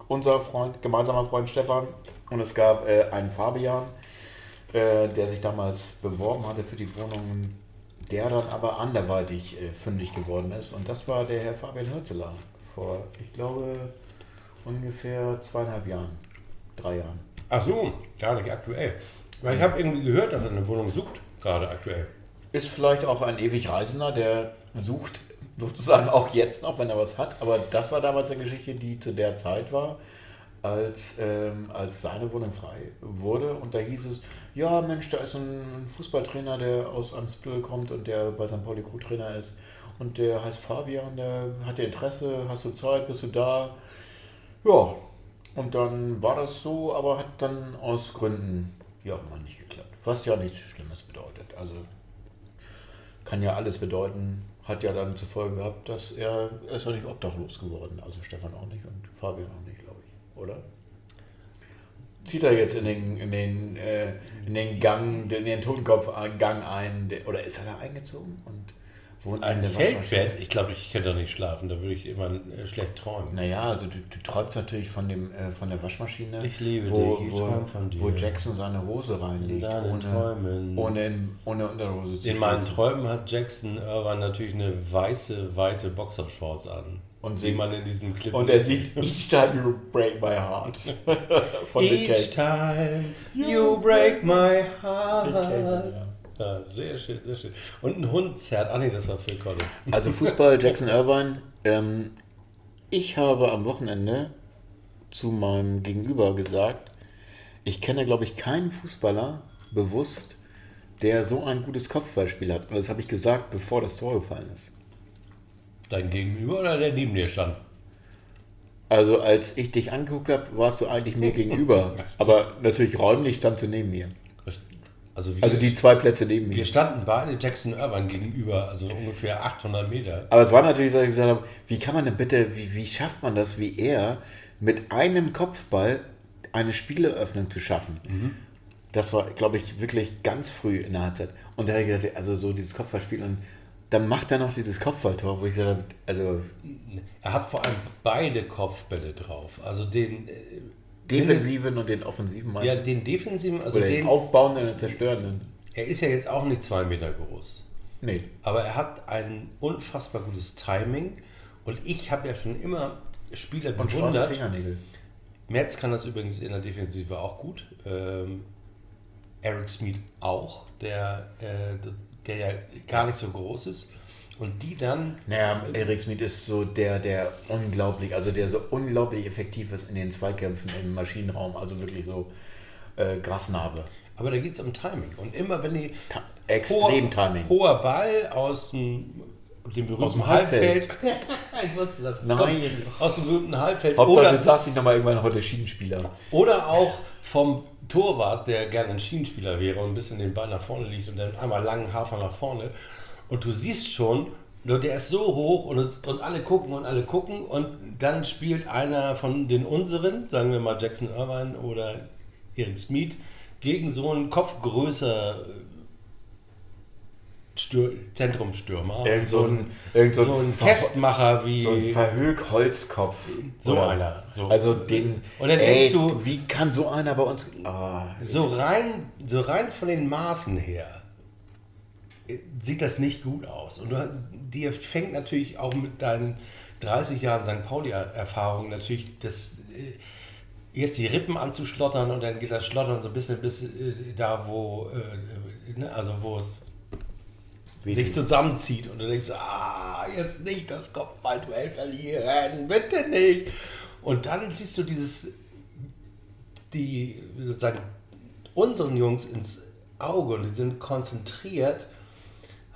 unser Freund, gemeinsamer Freund Stefan. Und es gab äh, einen Fabian, äh, der sich damals beworben hatte für die Wohnung, der dann aber anderweitig äh, fündig geworden ist. Und das war der Herr Fabian Hürzeler vor, ich glaube, ungefähr zweieinhalb Jahren, drei Jahren. Ach so, gar nicht aktuell. Weil ich habe irgendwie gehört, dass er eine Wohnung sucht, gerade aktuell. Ist vielleicht auch ein ewig Reisender, der sucht sozusagen auch jetzt noch, wenn er was hat. Aber das war damals eine Geschichte, die zu der Zeit war, als, ähm, als seine Wohnung frei wurde. Und da hieß es, ja Mensch, da ist ein Fußballtrainer, der aus Amsbüll kommt und der bei St. Pauli Co-Trainer ist. Und der heißt Fabian, der hat Interesse, hast du Zeit, bist du da? Ja, und dann war das so, aber hat dann aus Gründen wie auch immer nicht geklappt. Was ja nichts Schlimmes bedeutet. Also kann ja alles bedeuten, hat ja dann zur Folge gehabt, dass er, er ist ja nicht obdachlos geworden. Also Stefan auch nicht und Fabian auch nicht, glaube ich, oder? Zieht er jetzt in den, in den, äh, in den Gang, in den Totenkopfgang ein, der, oder ist er da eingezogen und wohnt Ein? Feldbett? Ich glaube, ich könnte doch nicht schlafen, da würde ich immer äh, schlecht träumen. Naja, also du, du träumst natürlich von, dem, äh, von der Waschmaschine, Ich liebe wo, dich, ich wo, von dir. wo Jackson seine Hose reinlegt, ohne, Träumen. ohne, ohne Unterhose zu In meinen. Träumen hat Jackson Irvine natürlich eine weiße, weite Boxershorts an. Und singt- man in diesem Clip. Und er sieht Each Time You Break My Heart von Each time you break my heart. Ja, sehr schön, sehr schön. Und ein Hund zerrt. Ah, nee, das war Phil Collins. Also Fußball, Jackson Irvine. Ähm, ich habe am Wochenende zu meinem Gegenüber gesagt, ich kenne, glaube ich, keinen Fußballer bewusst, der so ein gutes Kopfballspiel hat. Und das habe ich gesagt, bevor das Tor gefallen ist. Dein Gegenüber oder der neben dir stand? Also als ich dich angeguckt habe, warst du eigentlich mir gegenüber. Aber natürlich räumlich standst du neben mir. Also, wir, Also die zwei Plätze neben wir mir. standen beide Jackson Irvine gegenüber, also ungefähr 800 Meter. Aber es war natürlich, dass ich gesagt habe, wie kann man denn bitte, wie, wie schafft man das, wie er, mit einem Kopfball eine Spieleröffnung zu schaffen? Das war, glaube ich, wirklich ganz früh in der Halbzeit. Und da habe ich gedacht, also so dieses Kopfballspiel und dann macht er noch dieses Kopfballtor, wo ich gesagt habe, also Er hat vor allem beide Kopfbälle drauf. Also den, äh, defensiven und den offensiven Ja, meinst du? den defensiven, also Oder den den, aufbauenden und den zerstörenden? er ist ja jetzt auch nicht zwei Meter groß. Nee. Aber er hat ein unfassbar gutes Timing. Und ich habe ja schon immer Spieler Und bewundert. Fingernägel. Metz kann das übrigens in der Defensive auch gut. Ähm, Eric Smith auch, der, äh, der ja gar nicht so groß ist. Und die dann, Naja, Erik Smith ist so der, der unglaublich, also der so unglaublich effektiv ist in den Zweikämpfen im Maschinenraum, also wirklich so äh, Grasnarbe. aber da geht es um Timing. Und immer wenn die Ta extrem Timing. hoher Ball aus dem, dem berühmten Aus dem Halbfeld. ich wusste, dass es Nein. kommt. Aus dem berühmten Halbfeld. Hauptsache, Oder, du sagst nicht nochmal irgendwann heute Schienenspieler. oder auch vom Torwart, der gerne ein Schienenspieler wäre und ein bisschen den Ball nach vorne liegt und dann einmal langen Hafer nach vorne. Und du siehst schon, der ist so hoch und, es, und alle gucken und alle gucken und dann spielt einer von den unseren, sagen wir mal Jackson Irvine oder Eric Smith, gegen so einen kopfgrößer Stür Zentrumstürmer. Irgend so ein- irgend so so ein Festmacher wie So ein Verhög-Holzkopf. So Oder- einer, so. Also den. Und dann ey, denkst du- wie kann so einer bei uns. Ah, so rein, so rein von den Maßen her sieht das nicht gut aus. Und dir fängt natürlich auch mit deinen 30 Jahren St. Pauli-Erfahrung natürlich das äh, erst die Rippen anzuschlottern und dann geht das Schlottern so ein bisschen bis äh, da, wo, äh, ne, also wo es sich zusammenzieht und du denkst, ah, jetzt nicht das Kopfballduell verlieren, bitte nicht. Und dann siehst du dieses, die sozusagen unseren Jungs ins Auge und die sind konzentriert,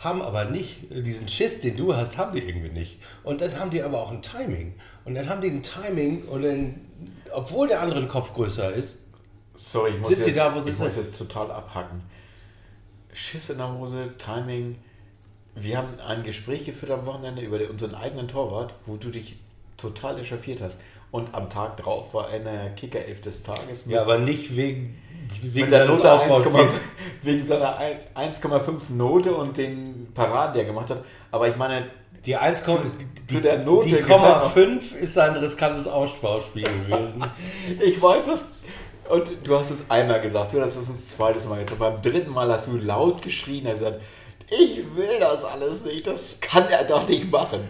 haben aber nicht diesen Schiss, den du hast, haben die irgendwie nicht. Und dann haben die aber auch ein Timing. Und dann haben die ein Timing und dann, obwohl der andere Kopf größer ist, Sorry, ich muss, ihr jetzt, da, wo sie ich muss jetzt total abhacken. Schiss in der Hose, Timing. Wir haben ein Gespräch geführt am Wochenende über unseren eigenen Torwart, wo du dich total echauffiert hast. Und am Tag drauf war einer Kicker-Elf des Tages mit, ja, aber nicht wegen, wegen der Note Aufbauspiels. 1,5 wegen seiner 1,5 Note und den Paraden, die er gemacht hat. Aber ich meine, Die 1, Zu- zu der Note Die Komma noch- 5 ist ein riskantes Ausbauspiel gewesen. Ich weiß das. Und du hast es einmal gesagt, du hast es ein zweites Mal gesagt. Beim dritten Mal hast du laut geschrien, er gesagt, ich will das alles nicht, das kann er doch nicht machen.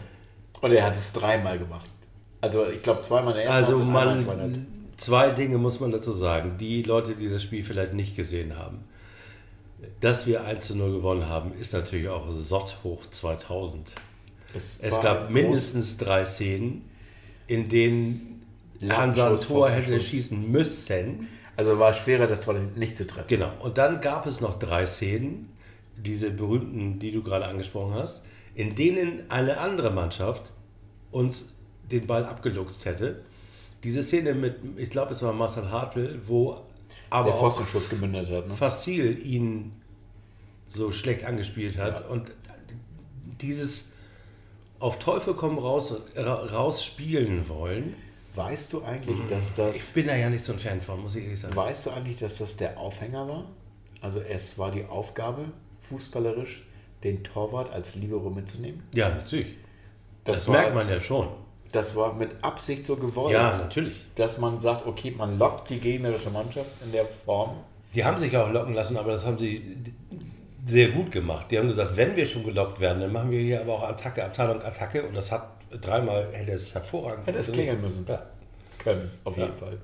Und er hat es dreimal gemacht. Also ich glaube zweimal in der ersten Also man, Halbzeit. zwei Dinge muss man dazu sagen. Die Leute, die das Spiel vielleicht nicht gesehen haben. Dass wir 1 zu 0 gewonnen haben, ist natürlich auch Sott hoch 2000. Es war gab mindestens drei Szenen, in denen Hansa ein Tor hätte schießen müssen. Also war schwerer, das war nicht zu treffen. Genau. Und dann gab es noch drei Szenen, diese berühmten, die du gerade angesprochen hast, in denen eine andere Mannschaft uns den Ball abgeluchst hätte. Diese Szene mit, ich glaube, es war Marcel Hartl, wo aber Der Pfostenschuss gemündet hat. Ne? Facil ihn so schlecht angespielt hat. Ja. Und dieses auf Teufel komm raus, ra, raus spielen wollen, Weißt du eigentlich, dass ich das bin da ja nicht so ein Fan von, muss ich ehrlich sagen. Weißt du eigentlich, dass das der Aufhänger war? Also es war die Aufgabe, fußballerisch den Torwart als Libero mitzunehmen? Ja, natürlich. Das, war, merkt man ja schon. Das war mit Absicht so gewollt. Ja, natürlich. Dass man sagt, okay, man lockt die gegnerische Mannschaft in der Form. Die haben sich auch locken lassen, aber das haben sie sehr gut gemacht. Die haben gesagt, wenn wir schon gelockt werden, dann machen wir hier aber auch Attacke, Abteilung, Attacke. Und das hat dreimal, hätte es hervorragend Hätte es klingeln müssen. Ja. Können, auf Ja. jeden Fall.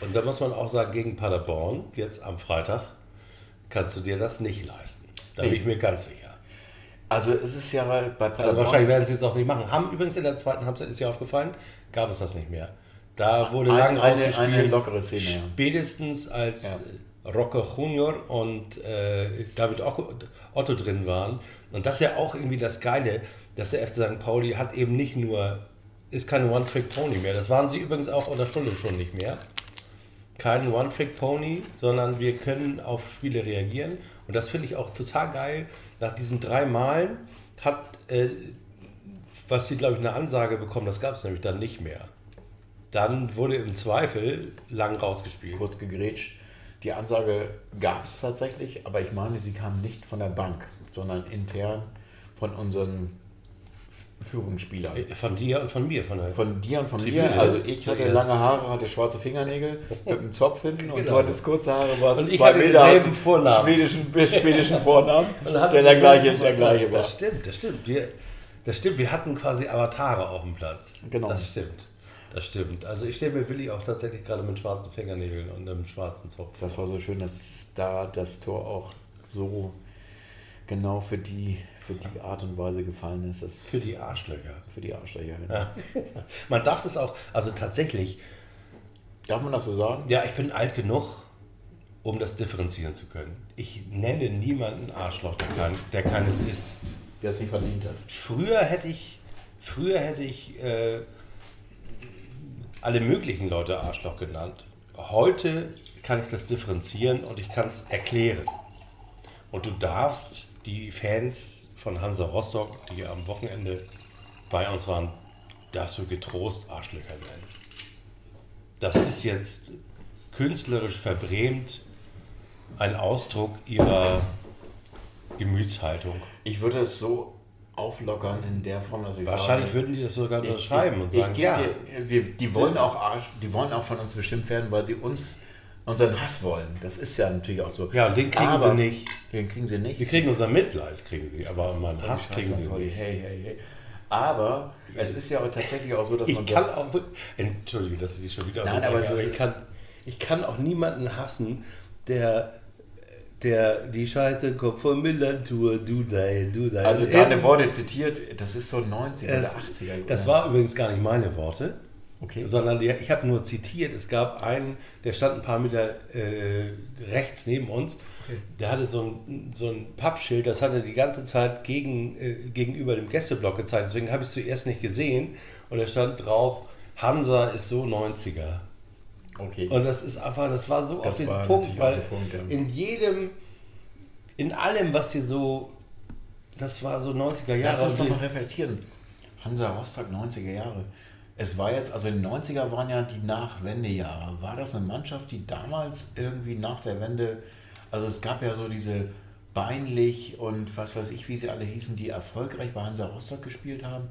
Und da muss man auch sagen, gegen Paderborn, jetzt am Freitag, kannst du dir das nicht leisten. Da bin Nee. ich mir ganz sicher. Also es ist ja bei Also Paderborn... wahrscheinlich werden sie es auch nicht machen. Haben übrigens in der zweiten Halbzeit, ist ja aufgefallen, gab es das nicht mehr. Da wurde Ein- lang eine- eine lockere Szene. Spätestens als Ja. Rocco Junior und äh, David Otto, drin waren. Und das ist ja auch irgendwie das Geile, dass der FC St. Pauli hat eben nicht nur, ist keine One-Trick-Pony mehr. Das waren sie übrigens auch unter Stunde schon nicht mehr. Kein One-Trick-Pony, sondern wir können auf Spiele reagieren. Und das finde ich auch total geil. Nach diesen drei Malen hat, äh, was sie, glaube ich, eine Ansage bekommen, das gab es nämlich dann nicht mehr. Dann wurde im Zweifel lang rausgespielt. kurz gegrätscht. Die Ansage gab es tatsächlich, aber ich meine, sie kam nicht von der Bank, sondern intern von unseren Führungsspieler. Von dir und von mir. Von, der Von dir und von Tribüne. mir. Also ich hatte lange Haare, hatte schwarze Fingernägel mit einem Zopf hinten und Genau. du hattest kurze Haare, warst Und ich zwei hatte Meter denselben Vornamen. schwedischen, schwedischen Vornamen, der der gleiche, der gleiche war. Das stimmt, das stimmt. Wir, das stimmt, wir hatten quasi Avatare auf dem Platz. Genau. Das stimmt. Das stimmt. Also ich stelle mir Willi auch tatsächlich gerade mit schwarzen Fingernägeln und einem schwarzen Zopf. Das war so schön, dass da das Tor auch so genau für die, für die Art und Weise gefallen ist. Das Für die Arschlöcher. für die Arschlöcher. genau. Man darf das auch, also tatsächlich, Darf man das so sagen? ja, ich bin alt genug, um das differenzieren zu können. Ich nenne niemanden Arschloch, der, kein, der keines ist. Der es nicht verdient hat. Früher hätte ich, früher hätte ich äh, alle möglichen Leute Arschloch genannt. Heute kann ich das differenzieren und ich kann es erklären. Und du darfst die Fans von Hansa Rostock, die am Wochenende bei uns waren, darfst du getrost Arschlöcher nennen. Das ist jetzt künstlerisch verbrämt ein Ausdruck ihrer Gemütshaltung. Ich würde es so auflockern in der Form, dass ich Wahrscheinlich sage, würden die das sogar unterschreiben ich, und ich sagen, ja. dir, wir, die wollen auch Arsch, die wollen auch von uns bestimmt werden, weil sie uns unseren Hass wollen. Das ist ja natürlich auch so. Ja, und den kriegen Aber- sie nicht. Den kriegen sie nicht. Sie kriegen unser Mitleid, kriegen sie, aber meinen Hass kriegen sie nicht. Hey, hey, hey. Aber es ist ja auch tatsächlich auch so, dass man Ich kann auch, entschuldige, dass ich dich schon wieder Nein, aber es ist- ich, kann, ich kann auch niemanden hassen, der, der die Scheiße kommt von Millantour, du dein, du dein. also deine Worte zitiert, das ist so 90er oder 80er. Das oder? war übrigens gar nicht meine Worte. Okay. Sondern die, ich habe nur zitiert, es gab einen, der stand ein paar Meter äh, rechts neben uns, der hatte so ein, so ein Pappschild, das hat er die ganze Zeit gegen, äh, gegenüber dem Gästeblock gezeigt, deswegen habe ich es zuerst nicht gesehen und da stand drauf, Hansa ist so 90er. okay. Und das ist einfach, das war so Das auf den Punkt, weil den Punkt, ja. in jedem, in allem, was hier so, das war so 90er Jahre. Lass uns doch mal reflektieren. Hansa Rostock 90er Jahre. Es war jetzt, also die 90er waren ja die Nachwendejahre. War das eine Mannschaft, die damals irgendwie nach der Wende, also es gab ja so diese Beinlich und was weiß ich, wie sie alle hießen, die erfolgreich bei Hansa Rostock gespielt haben.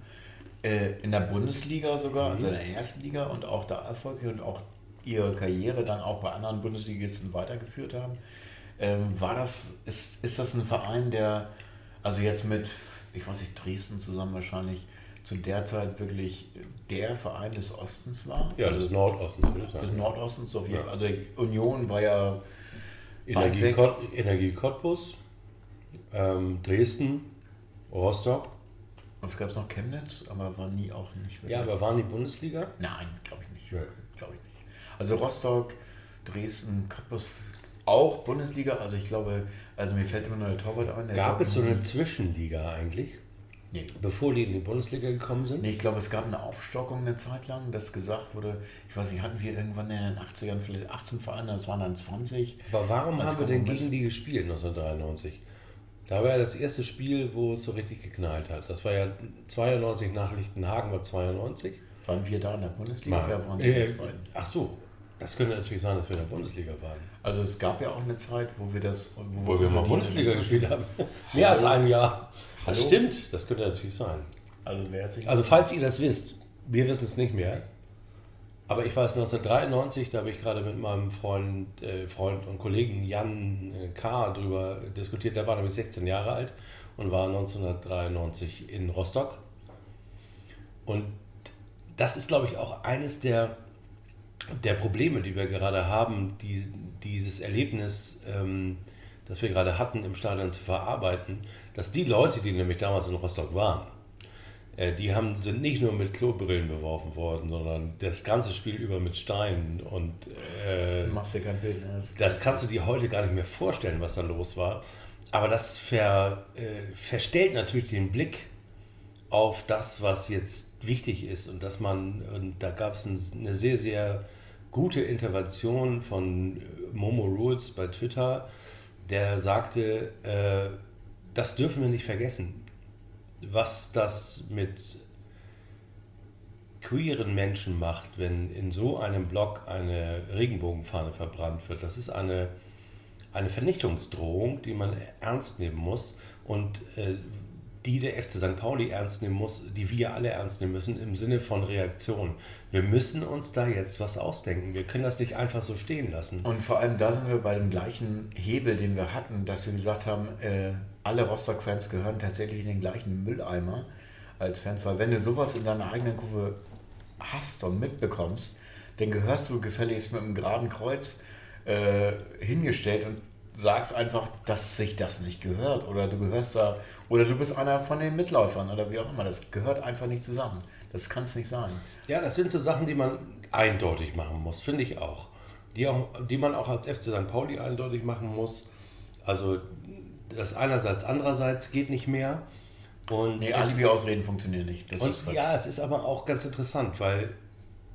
Äh, in der Bundesliga sogar, also in der ersten Liga und auch da erfolgreich und auch ihre Karriere dann auch bei anderen Bundesligisten weitergeführt haben. Ähm, war das, ist, ist das ein Verein, der, also jetzt mit, ich weiß nicht, Dresden zusammen wahrscheinlich, zu der Zeit wirklich der Verein des Ostens war? ja, also ist Nordostens, würde ich des sagen. Nordostens auf jeden Fall. Also Union war ja Energie. Kott, Energie Cottbus, ähm, Dresden, Rostock. Und es gab noch Chemnitz, aber war nie auch nicht wirklich. Ja, aber waren die Bundesliga? Nein, glaube ich nicht. Ja. Glaube ich nicht. Also Rostock, Dresden, Cottbus, auch Bundesliga. Also ich glaube, also mir fällt immer nur der Torwart ein. Gab es so eine Zwischenliga eigentlich, Nee. bevor die in die Bundesliga gekommen sind? Nee, ich glaube, es gab eine Aufstockung eine Zeit lang, dass gesagt wurde, ich weiß nicht, hatten wir irgendwann in den 80ern vielleicht 18 Vereine, das waren dann 20. Aber warum haben wir denn gegen die gespielt 1993? Da war ja das erste Spiel, wo es so richtig geknallt hat. Das war ja 92 nach Lichtenhagen, war 92. Waren wir da in der Bundesliga oder waren wir in Äh, der zweiten? ach so, das könnte natürlich sein, dass wir in der Bundesliga waren. Also es gab ja auch eine Zeit, wo wir das, wo, Wo wir mal Bundesliga gespielt haben. Mehr als ein Jahr. Das Hallo? stimmt, das könnte natürlich sein. Also Also falls ihr das wisst, wir wissen es nicht mehr. Aber ich weiß 1993, da habe ich gerade mit meinem Freund, äh, Freund und Kollegen Jan äh, K. drüber diskutiert. Der war nämlich 16 Jahre alt und war 1993 in Rostock. Und das ist, glaube ich, auch eines der, der Probleme, die wir gerade haben, die, dieses Erlebnis, ähm, das wir gerade hatten, im Stadion zu verarbeiten, dass die Leute, die nämlich damals in Rostock waren, äh, die haben, sind nicht nur mit Klobrillen beworfen worden, sondern das ganze Spiel über mit Steinen. Und äh, Du machst dir kein Bild. Ne? Das, das kannst du dir heute gar nicht mehr vorstellen, was da los war. Aber das ver, äh, verstellt natürlich den Blick auf das, was jetzt wichtig ist. Und dass man, und da gab es ein, eine sehr, sehr gute Intervention von Momo Rules bei Twitter, der sagte, äh, das dürfen wir nicht vergessen. Was das mit queeren Menschen macht, wenn in so einem Block eine Regenbogenfahne verbrannt wird. Das ist eine, eine Vernichtungsdrohung, die man ernst nehmen muss. Und äh, die der FC St. Pauli ernst nehmen muss, die wir alle ernst nehmen müssen im Sinne von Reaktion. Wir müssen uns da jetzt was ausdenken. Wir können das nicht einfach so stehen lassen. Und vor allem da sind wir bei dem gleichen Hebel, den wir hatten, dass wir gesagt haben, äh, alle Rostock-Fans gehören tatsächlich in den gleichen Mülleimer als Fans, weil wenn du sowas in deiner eigenen Kurve hast und mitbekommst, dann gehörst du gefälligst mit einem geraden Kreuz äh, hingestellt und sagst einfach, dass sich das nicht gehört oder du gehörst da oder du bist einer von den Mitläufern oder wie auch immer. Das gehört einfach nicht zusammen. Das kann es nicht sein. Ja, das sind so Sachen, die man eindeutig machen muss, finde ich auch. Die, auch. die man auch als FC St. Pauli eindeutig machen muss. Also das einerseits, andererseits geht nicht mehr. Und nee, Alibi-Ausreden funktionieren nicht. Das und ja, es ist aber auch ganz interessant, weil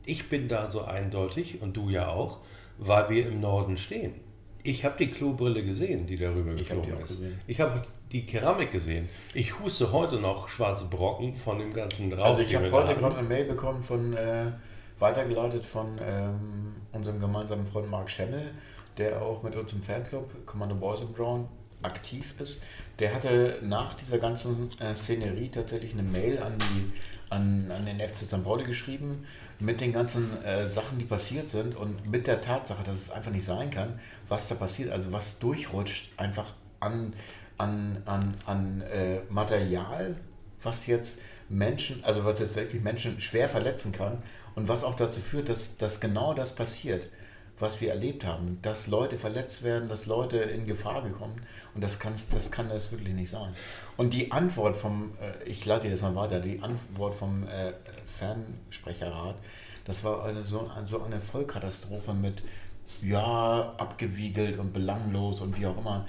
ich bin da so eindeutig und du ja auch, weil wir im Norden stehen. Ich habe die Klobrille gesehen, die darüber ich geflogen ist. Gesehen. Ich habe die Keramik gesehen. Ich huste heute noch schwarze Brocken von dem ganzen Rauch. Also ich habe heute gerade eine Mail bekommen von, äh, weitergeleitet von ähm, unserem gemeinsamen Freund Marc Schemmel, der auch mit uns im Fanclub Commando Boys and Brown aktiv ist. Der hatte nach dieser ganzen äh, Szenerie tatsächlich eine Mail an, die, an, an den FC St. Pauli geschrieben mit den ganzen äh, Sachen, die passiert sind und mit der Tatsache, dass es einfach nicht sein kann, was da passiert, also was durchrutscht einfach an, an, an, an äh, Material, was jetzt Menschen, also was jetzt wirklich Menschen schwer verletzen kann und was auch dazu führt, dass, dass genau das passiert was wir erlebt haben, dass Leute verletzt werden, dass Leute in Gefahr gekommen und das, kann das kann das wirklich nicht sein. Und die Antwort vom, äh, ich dir das mal weiter, die Antwort vom äh, Fernsprecherrat, das war also so, so eine Vollkatastrophe mit, ja, abgewiegelt und belanglos und wie auch immer.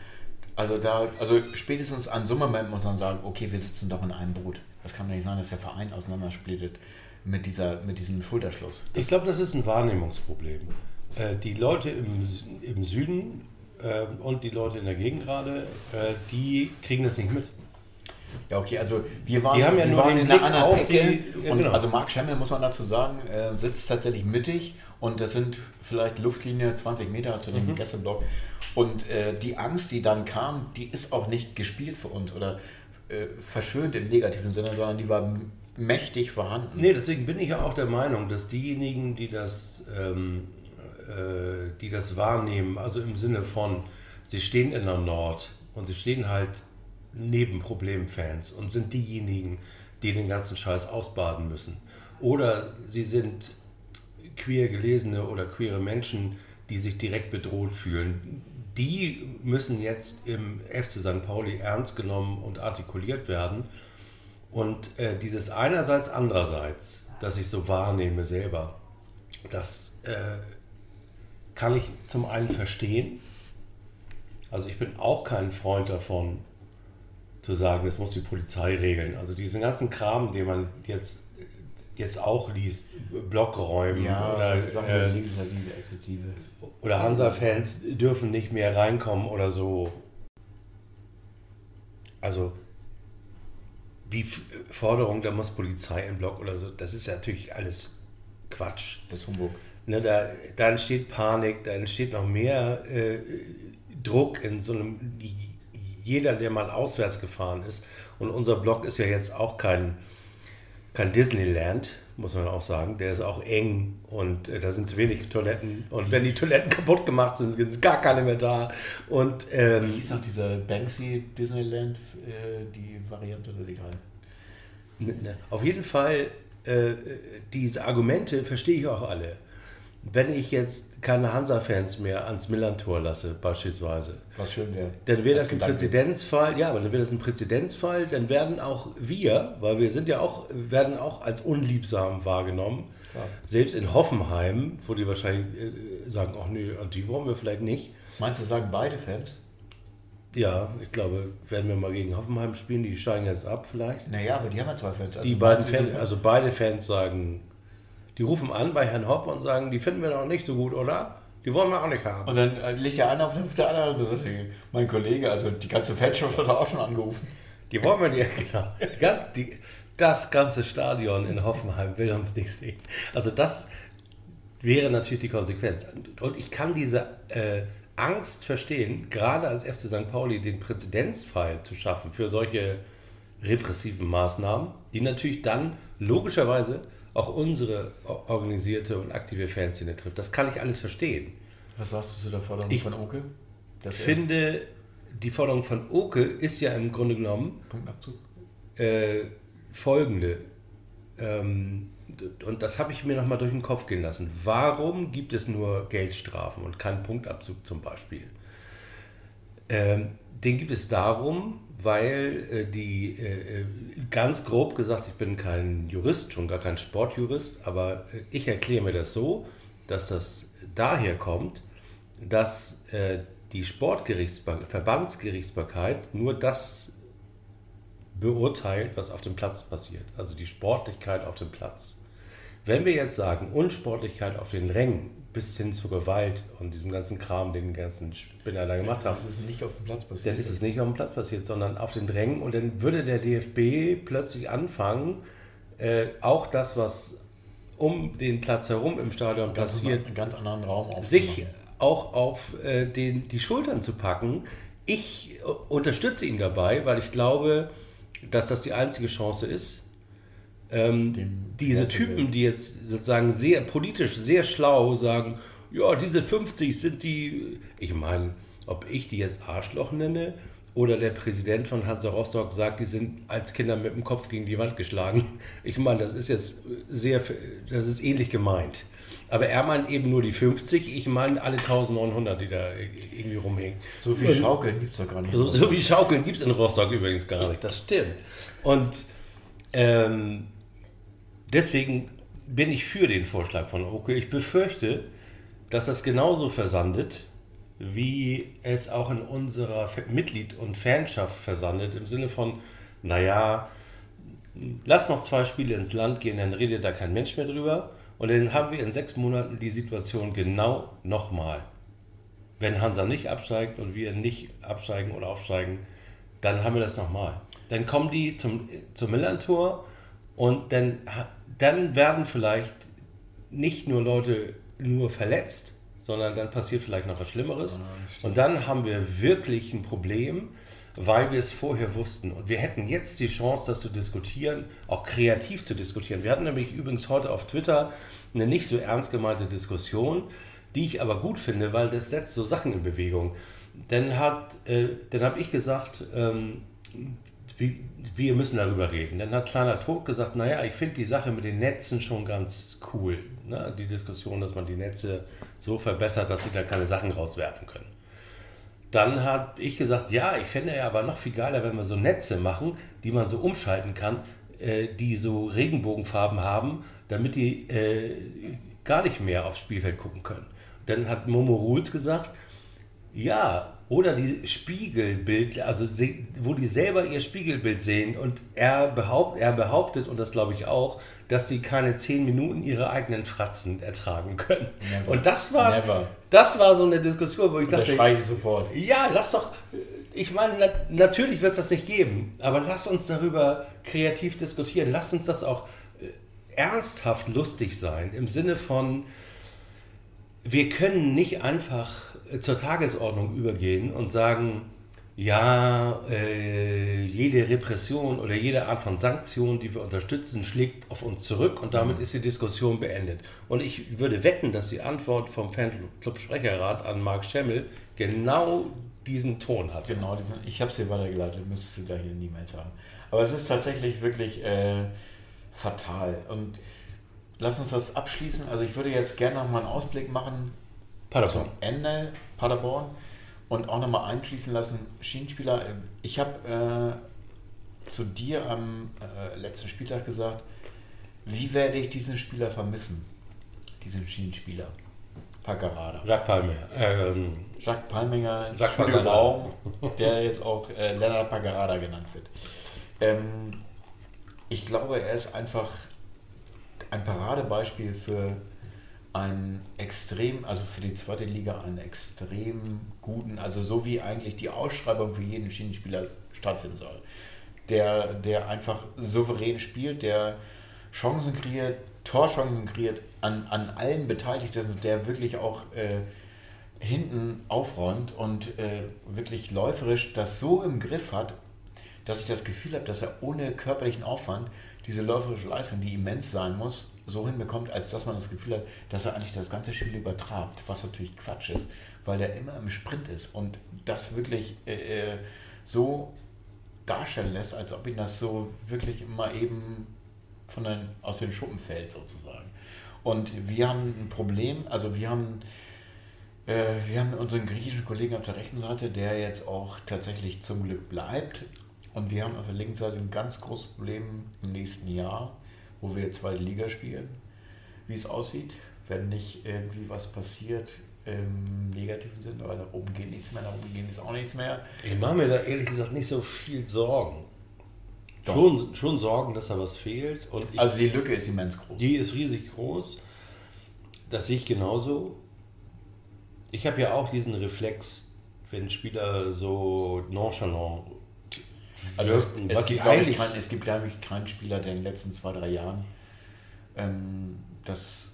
Also da, also spätestens an so einem Moment muss man sagen, okay, wir sitzen doch in einem Boot. Das kann doch nicht sein, dass der Verein auseinandersplittet mit, dieser, mit diesem Schulterschluss. Das ich glaube, das ist ein Wahrnehmungsproblem. Äh, die Leute im, im Süden äh, und die Leute in der Gegend gerade, äh, die kriegen das nicht mit. Ja, okay, also wir waren, ja wir nur waren in einer anderen Ecke. Ja, genau. Also Marc Schemmel, muss man dazu sagen, äh, sitzt tatsächlich mittig und das sind vielleicht Luftlinie 20 Meter zu dem mhm. Gästeblock. Und äh, die Angst, die dann kam, die ist auch nicht gespielt für uns oder äh, verschönt im negativen Sinne, sondern die war mächtig vorhanden. Nee, deswegen bin ich ja auch der Meinung, dass diejenigen, die das ähm, äh, die das wahrnehmen, also im Sinne von, sie stehen in der Nord und sie stehen halt neben Problemfans und sind diejenigen, die den ganzen Scheiß ausbaden müssen. Oder sie sind queer gelesene oder queere Menschen, die sich direkt bedroht fühlen. Die müssen jetzt im FC St. Pauli ernst genommen und artikuliert werden. Und äh, dieses einerseits, andererseits, das ich so wahrnehme selber, das äh, kann ich zum einen verstehen. Also ich bin auch kein Freund davon, zu sagen, das muss die Polizei regeln. Also diesen ganzen Kram, den man jetzt, jetzt auch liest, Blockräumen ja, oder, äh, Exekutive. oder Hansa-Fans dürfen nicht mehr reinkommen oder so. Also die Forderung, da muss Polizei im Block oder so, das ist ja natürlich alles Quatsch. Das ist Humbug. Ne, da, da entsteht Panik, da entsteht noch mehr äh, Druck in so einem, jeder, der mal auswärts gefahren ist. Und unser Block ist ja jetzt auch kein, kein Disneyland, muss man auch sagen. Der ist auch eng und äh, da sind zu wenig Toiletten. Und wenn die Toiletten kaputt gemacht sind, sind gar keine mehr da. Und, ähm, Wie hieß noch dieser Banksy Disneyland, äh, die Variante oder egal? Ne, ne. Auf jeden Fall, äh, diese Argumente verstehe ich auch alle wenn ich jetzt keine Hansa-Fans mehr ans Millantor lasse, beispielsweise. Was schön wäre. Dann wäre das ein Präzedenzfall, ja, aber dann wäre das ein Präzedenzfall, dann werden auch wir, weil wir sind ja auch, werden auch als unliebsam wahrgenommen. Klar. Selbst in Hoffenheim, wo die wahrscheinlich äh, sagen, ach nee, die wollen wir vielleicht nicht. Meinst du, sagen beide Fans? Ja, ich glaube, werden wir mal gegen Hoffenheim spielen, die steigen jetzt ab vielleicht. Naja, aber die haben ja zwei Fans. Also die beiden Fans, also beide Fans sagen, die rufen an bei Herrn Hopp und sagen, die finden wir doch nicht so gut, oder? Die wollen wir auch nicht haben. Und dann äh, legt der eine auf der anderen und sagt, mein Kollege, also die ganze Fanschaft hat auch schon angerufen. Die wollen wir nicht, genau. Die ganz, die, das ganze Stadion in Hoffenheim will uns nicht sehen. Also das wäre natürlich die Konsequenz. Und ich kann diese äh, Angst verstehen, gerade als FC St. Pauli den Präzedenzfall zu schaffen für solche repressiven Maßnahmen, die natürlich dann logischerweise auch unsere organisierte und aktive Fanszene trifft. Das kann ich alles verstehen. Was sagst du zu der Forderung Ich von Oke? Ich finde, die Forderung von Oke ist ja im Grunde genommen Punktabzug? äh, folgende. Ähm, und das habe ich mir nochmal durch den Kopf gehen lassen. Warum gibt es nur Geldstrafen und keinen Punktabzug zum Beispiel? Ähm, den gibt es darum, weil äh, die, äh, ganz grob gesagt, ich bin kein Jurist, schon gar kein Sportjurist, aber äh, ich erkläre mir das so, dass das daher kommt, dass äh, die Sportgerichtsbar Verbandsgerichtsbarkeit nur das beurteilt, was auf dem Platz passiert, also die Sportlichkeit auf dem Platz. Wenn wir jetzt sagen, Unsportlichkeit auf den Rängen bis hin zur Gewalt und diesem ganzen Kram, den die ganzen Spinner da gemacht haben, Das ist nicht auf dem Platz passiert. dann ist es nicht auf dem Platz passiert, sondern auf den Rängen. Und dann würde der DFB plötzlich anfangen, äh, auch das, was um den Platz herum im Stadion ganz passiert, einen ganz anderen Raum sich auch auf äh, den, die Schultern zu packen. Ich äh, unterstütze ihn dabei, weil ich glaube, dass das die einzige Chance ist, ähm, diese Typen, die jetzt sozusagen sehr politisch sehr schlau sagen, ja, diese 50 sind die, ich meine, ob ich die jetzt Arschloch nenne oder der Präsident von Hansa Rostock sagt, die sind als Kinder mit dem Kopf gegen die Wand geschlagen. Ich meine, das ist jetzt sehr, das ist ähnlich gemeint. Aber er meint eben nur die 50, ich meine alle 1900, die da irgendwie rumhängen. So viel Schaukeln gibt es doch gar nicht. So, so wie Schaukeln gibt es in Rostock übrigens gar nicht. Das stimmt. Und ähm, deswegen bin ich für den Vorschlag von Oke. Ich befürchte, dass das genauso versandet, wie es auch in unserer Mitglied- und Fanschaft versandet, im Sinne von, naja, lass noch zwei Spiele ins Land gehen, dann redet da kein Mensch mehr drüber. Und dann haben wir in sechs Monaten die Situation genau nochmal. Wenn Hansa nicht absteigt und wir nicht absteigen oder aufsteigen, dann haben wir das nochmal. Dann kommen die zum, zum Millantor und dann, dann werden vielleicht nicht nur Leute nur verletzt, sondern dann passiert vielleicht noch was Schlimmeres. und dann haben wir wirklich ein Problem, weil wir es vorher wussten. Und wir hätten jetzt die Chance, das zu diskutieren, auch kreativ zu diskutieren. Wir hatten nämlich übrigens heute auf Twitter eine nicht so ernst gemeinte Diskussion, die ich aber gut finde, weil das setzt so Sachen in Bewegung. Dann, hat, äh, dann habe ich gesagt, ähm, wir, wir müssen darüber reden. Dann hat Kleiner Tod gesagt, naja, ich finde die Sache mit den Netzen schon ganz cool. Ne? Die Diskussion, dass man die Netze so verbessert, dass sie da keine Sachen rauswerfen können. Dann habe ich gesagt, ja, ich fände ja aber noch viel geiler, wenn wir so Netze machen, die man so umschalten kann, äh, die so Regenbogenfarben haben, damit die äh, gar nicht mehr aufs Spielfeld gucken können. Dann hat Momo Rules gesagt, ja, oder die Spiegelbild, also wo die selber ihr Spiegelbild sehen und er, behaupt, er behauptet, und das glaube ich auch, dass sie keine zehn Minuten ihre eigenen Fratzen ertragen können. Never. Und das war, Never. das war so eine Diskussion, wo ich Da dachte, ich sofort. ja, lass doch. Ich meine, na, natürlich wird es das nicht geben, aber lass uns darüber kreativ diskutieren. Lass uns das auch äh, ernsthaft lustig sein, im Sinne von, wir können nicht einfach zur Tagesordnung übergehen und sagen, ja, äh, jede Repression oder jede Art von Sanktion, die wir unterstützen, schlägt auf uns zurück und damit ist die Diskussion beendet. Und ich würde wetten, dass die Antwort vom Fanclub-Sprecherrat an Marc Schemmel genau diesen Ton hat. Genau, diesen, ich habe es dir weitergeleitet, müsstest du gleich in den E-Mails haben. Aber es ist tatsächlich wirklich äh, fatal. Und lass uns das abschließen. Also ich würde jetzt gerne noch mal einen Ausblick machen Paderborn. zum Ende Paderborn und auch nochmal einfließen lassen, Schienenspieler. Ich habe äh, zu dir am äh, letzten Spieltag gesagt, wie werde ich diesen Spieler vermissen? Diesen Schienenspieler. Paccarada. Jacques Palme. Ähm, Jacques Palminger, Jacques Paccarada. Baum, der jetzt auch äh, Lennart Paccarada genannt wird. Ähm, ich glaube, er ist einfach ein Paradebeispiel für einen extrem, also für die zweite Liga einen extrem guten, also so wie eigentlich die Ausschreibung für jeden Schienenspieler stattfinden soll. Der, der einfach souverän spielt, der Chancen kreiert, Torchancen kreiert, an, an allen Beteiligten, also der wirklich auch äh, hinten aufräumt und äh, wirklich läuferisch das so im Griff hat, dass ich das Gefühl habe, dass er ohne körperlichen Aufwand diese läuferische Leistung, die immens sein muss, so hinbekommt, als dass man das Gefühl hat, dass er eigentlich das ganze Spiel übertrabt, was natürlich Quatsch ist, weil der immer im Sprint ist und das wirklich äh, so darstellen lässt, als ob ihn das so wirklich mal eben von den, aus den Schuppen fällt sozusagen. Und wir haben ein Problem, also wir haben äh, wir haben unseren griechischen Kollegen auf der rechten Seite, der jetzt auch tatsächlich zum Glück bleibt. Und wir haben auf der linken Seite ein ganz großes Problem im nächsten Jahr, wo wir zweite Liga spielen. Wie es aussieht, wenn nicht irgendwie was passiert im negativen Sinne, weil nach oben geht nichts mehr, nach oben geht ist auch nichts mehr. Ich mache mir da ehrlich gesagt nicht so viel Sorgen. Schon, schon Sorgen, dass da was fehlt. Und ich, also die Lücke ist immens groß. Die ist riesig groß. Das sehe ich genauso. Ich habe ja auch diesen Reflex, wenn Spieler so nonchalant. Also es, es, gibt, ich, kein, es gibt, glaube ich, keinen Spieler, der in den letzten zwei, drei Jahren ähm, das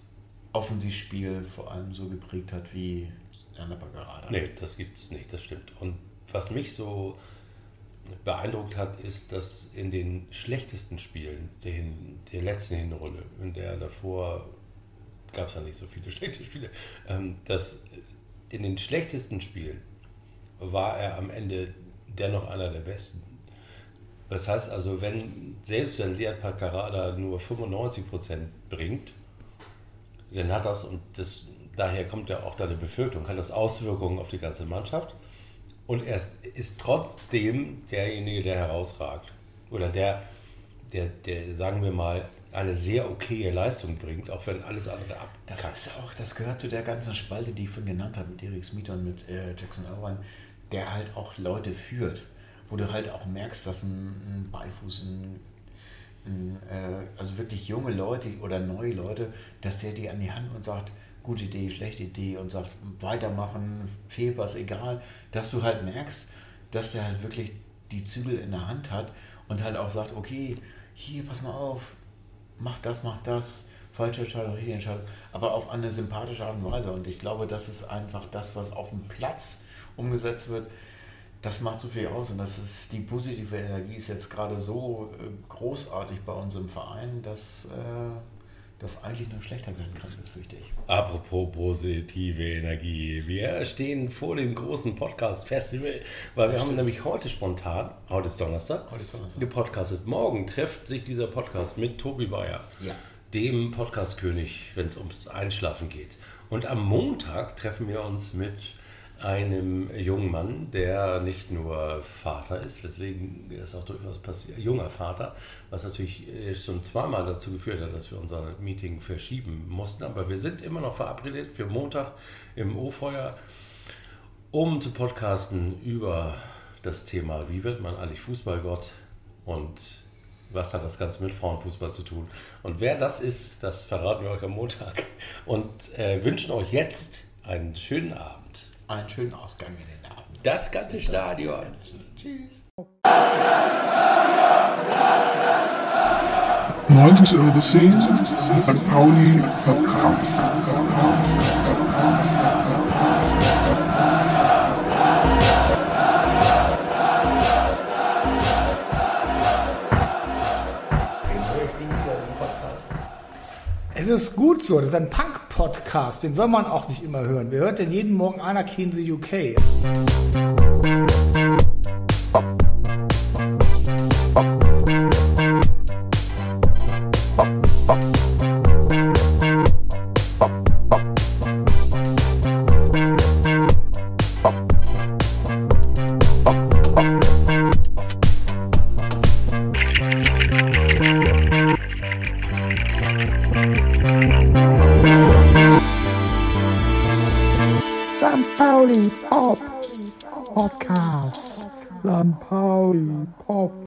Offensivspiel vor allem so geprägt hat wie Anna Bagarada. Nee, das gibt es nicht, das stimmt. Und was mich so beeindruckt hat, ist, dass in den schlechtesten Spielen der, Hin der letzten Hinrunde, in der davor gab es ja nicht so viele schlechte Spiele, ähm, dass in den schlechtesten Spielen war er am Ende dennoch einer der besten. Das heißt also, wenn selbst wenn Liat Pacarada nur 95% bringt, dann hat das, und das, daher kommt ja auch deine Befürchtung, hat das Auswirkungen auf die ganze Mannschaft. Und er ist trotzdem derjenige, der herausragt. Oder der, der, der, sagen wir mal, eine sehr okaye Leistung bringt, auch wenn alles andere ab. Das ist auch, das gehört zu der ganzen Spalte, die ich vorhin genannt habe, mit Eric Smith und mit äh, Jackson Irwin, der halt auch Leute führt, wo du halt auch merkst, dass ein, ein Beifuß, ein, ein, äh, also wirklich junge Leute oder neue Leute, dass der die an die Hand und sagt, gute Idee, schlechte Idee und sagt, weitermachen, Fehlpass, egal, dass du halt merkst, dass der halt wirklich die Zügel in der Hand hat und halt auch sagt, okay, hier, pass mal auf, mach das, mach das, falsche Entscheidung, richtige Entscheidung, aber auf eine sympathische Art und Weise. Und ich glaube, das ist einfach das, was auf dem Platz umgesetzt wird. Das macht so viel aus und das ist die positive Energie ist jetzt gerade so äh, großartig bei uns im Verein, dass äh, das eigentlich noch schlechter werden kann, befürchte ich. Apropos positive Energie. Wir stehen vor dem großen Podcast-Festival, weil das wir stimmt. haben nämlich heute spontan, heute ist Donnerstag, heute ist Donnerstag. gepodcastet. Morgen trifft sich dieser Podcast mit Tobi Bayer, ja. dem Podcast-König, wenn es ums Einschlafen geht. Und am Montag treffen wir uns mit einem jungen Mann, der nicht nur Vater ist, weswegen ist auch durchaus passiert, junger Vater, was natürlich äh, schon zweimal dazu geführt hat, dass wir unser Meeting verschieben mussten. Aber wir sind immer noch verabredet für Montag im O-Feuer, um zu podcasten über das Thema, wie wird man eigentlich Fußballgott und was hat das Ganze mit Frauenfußball zu tun. Und wer das ist, das verraten wir euch am Montag und äh, wünschen euch jetzt einen schönen Abend einen schönen Ausgang in den Abend. Das ganze Stadion. Das ganze Tschüss. 90 over 10, St. Pauli Podcast. Es ist gut so, das ist ein Punk-Podcast, den soll man auch nicht immer hören. Wer hört denn jeden Morgen Anarchy in the UK? Podcast.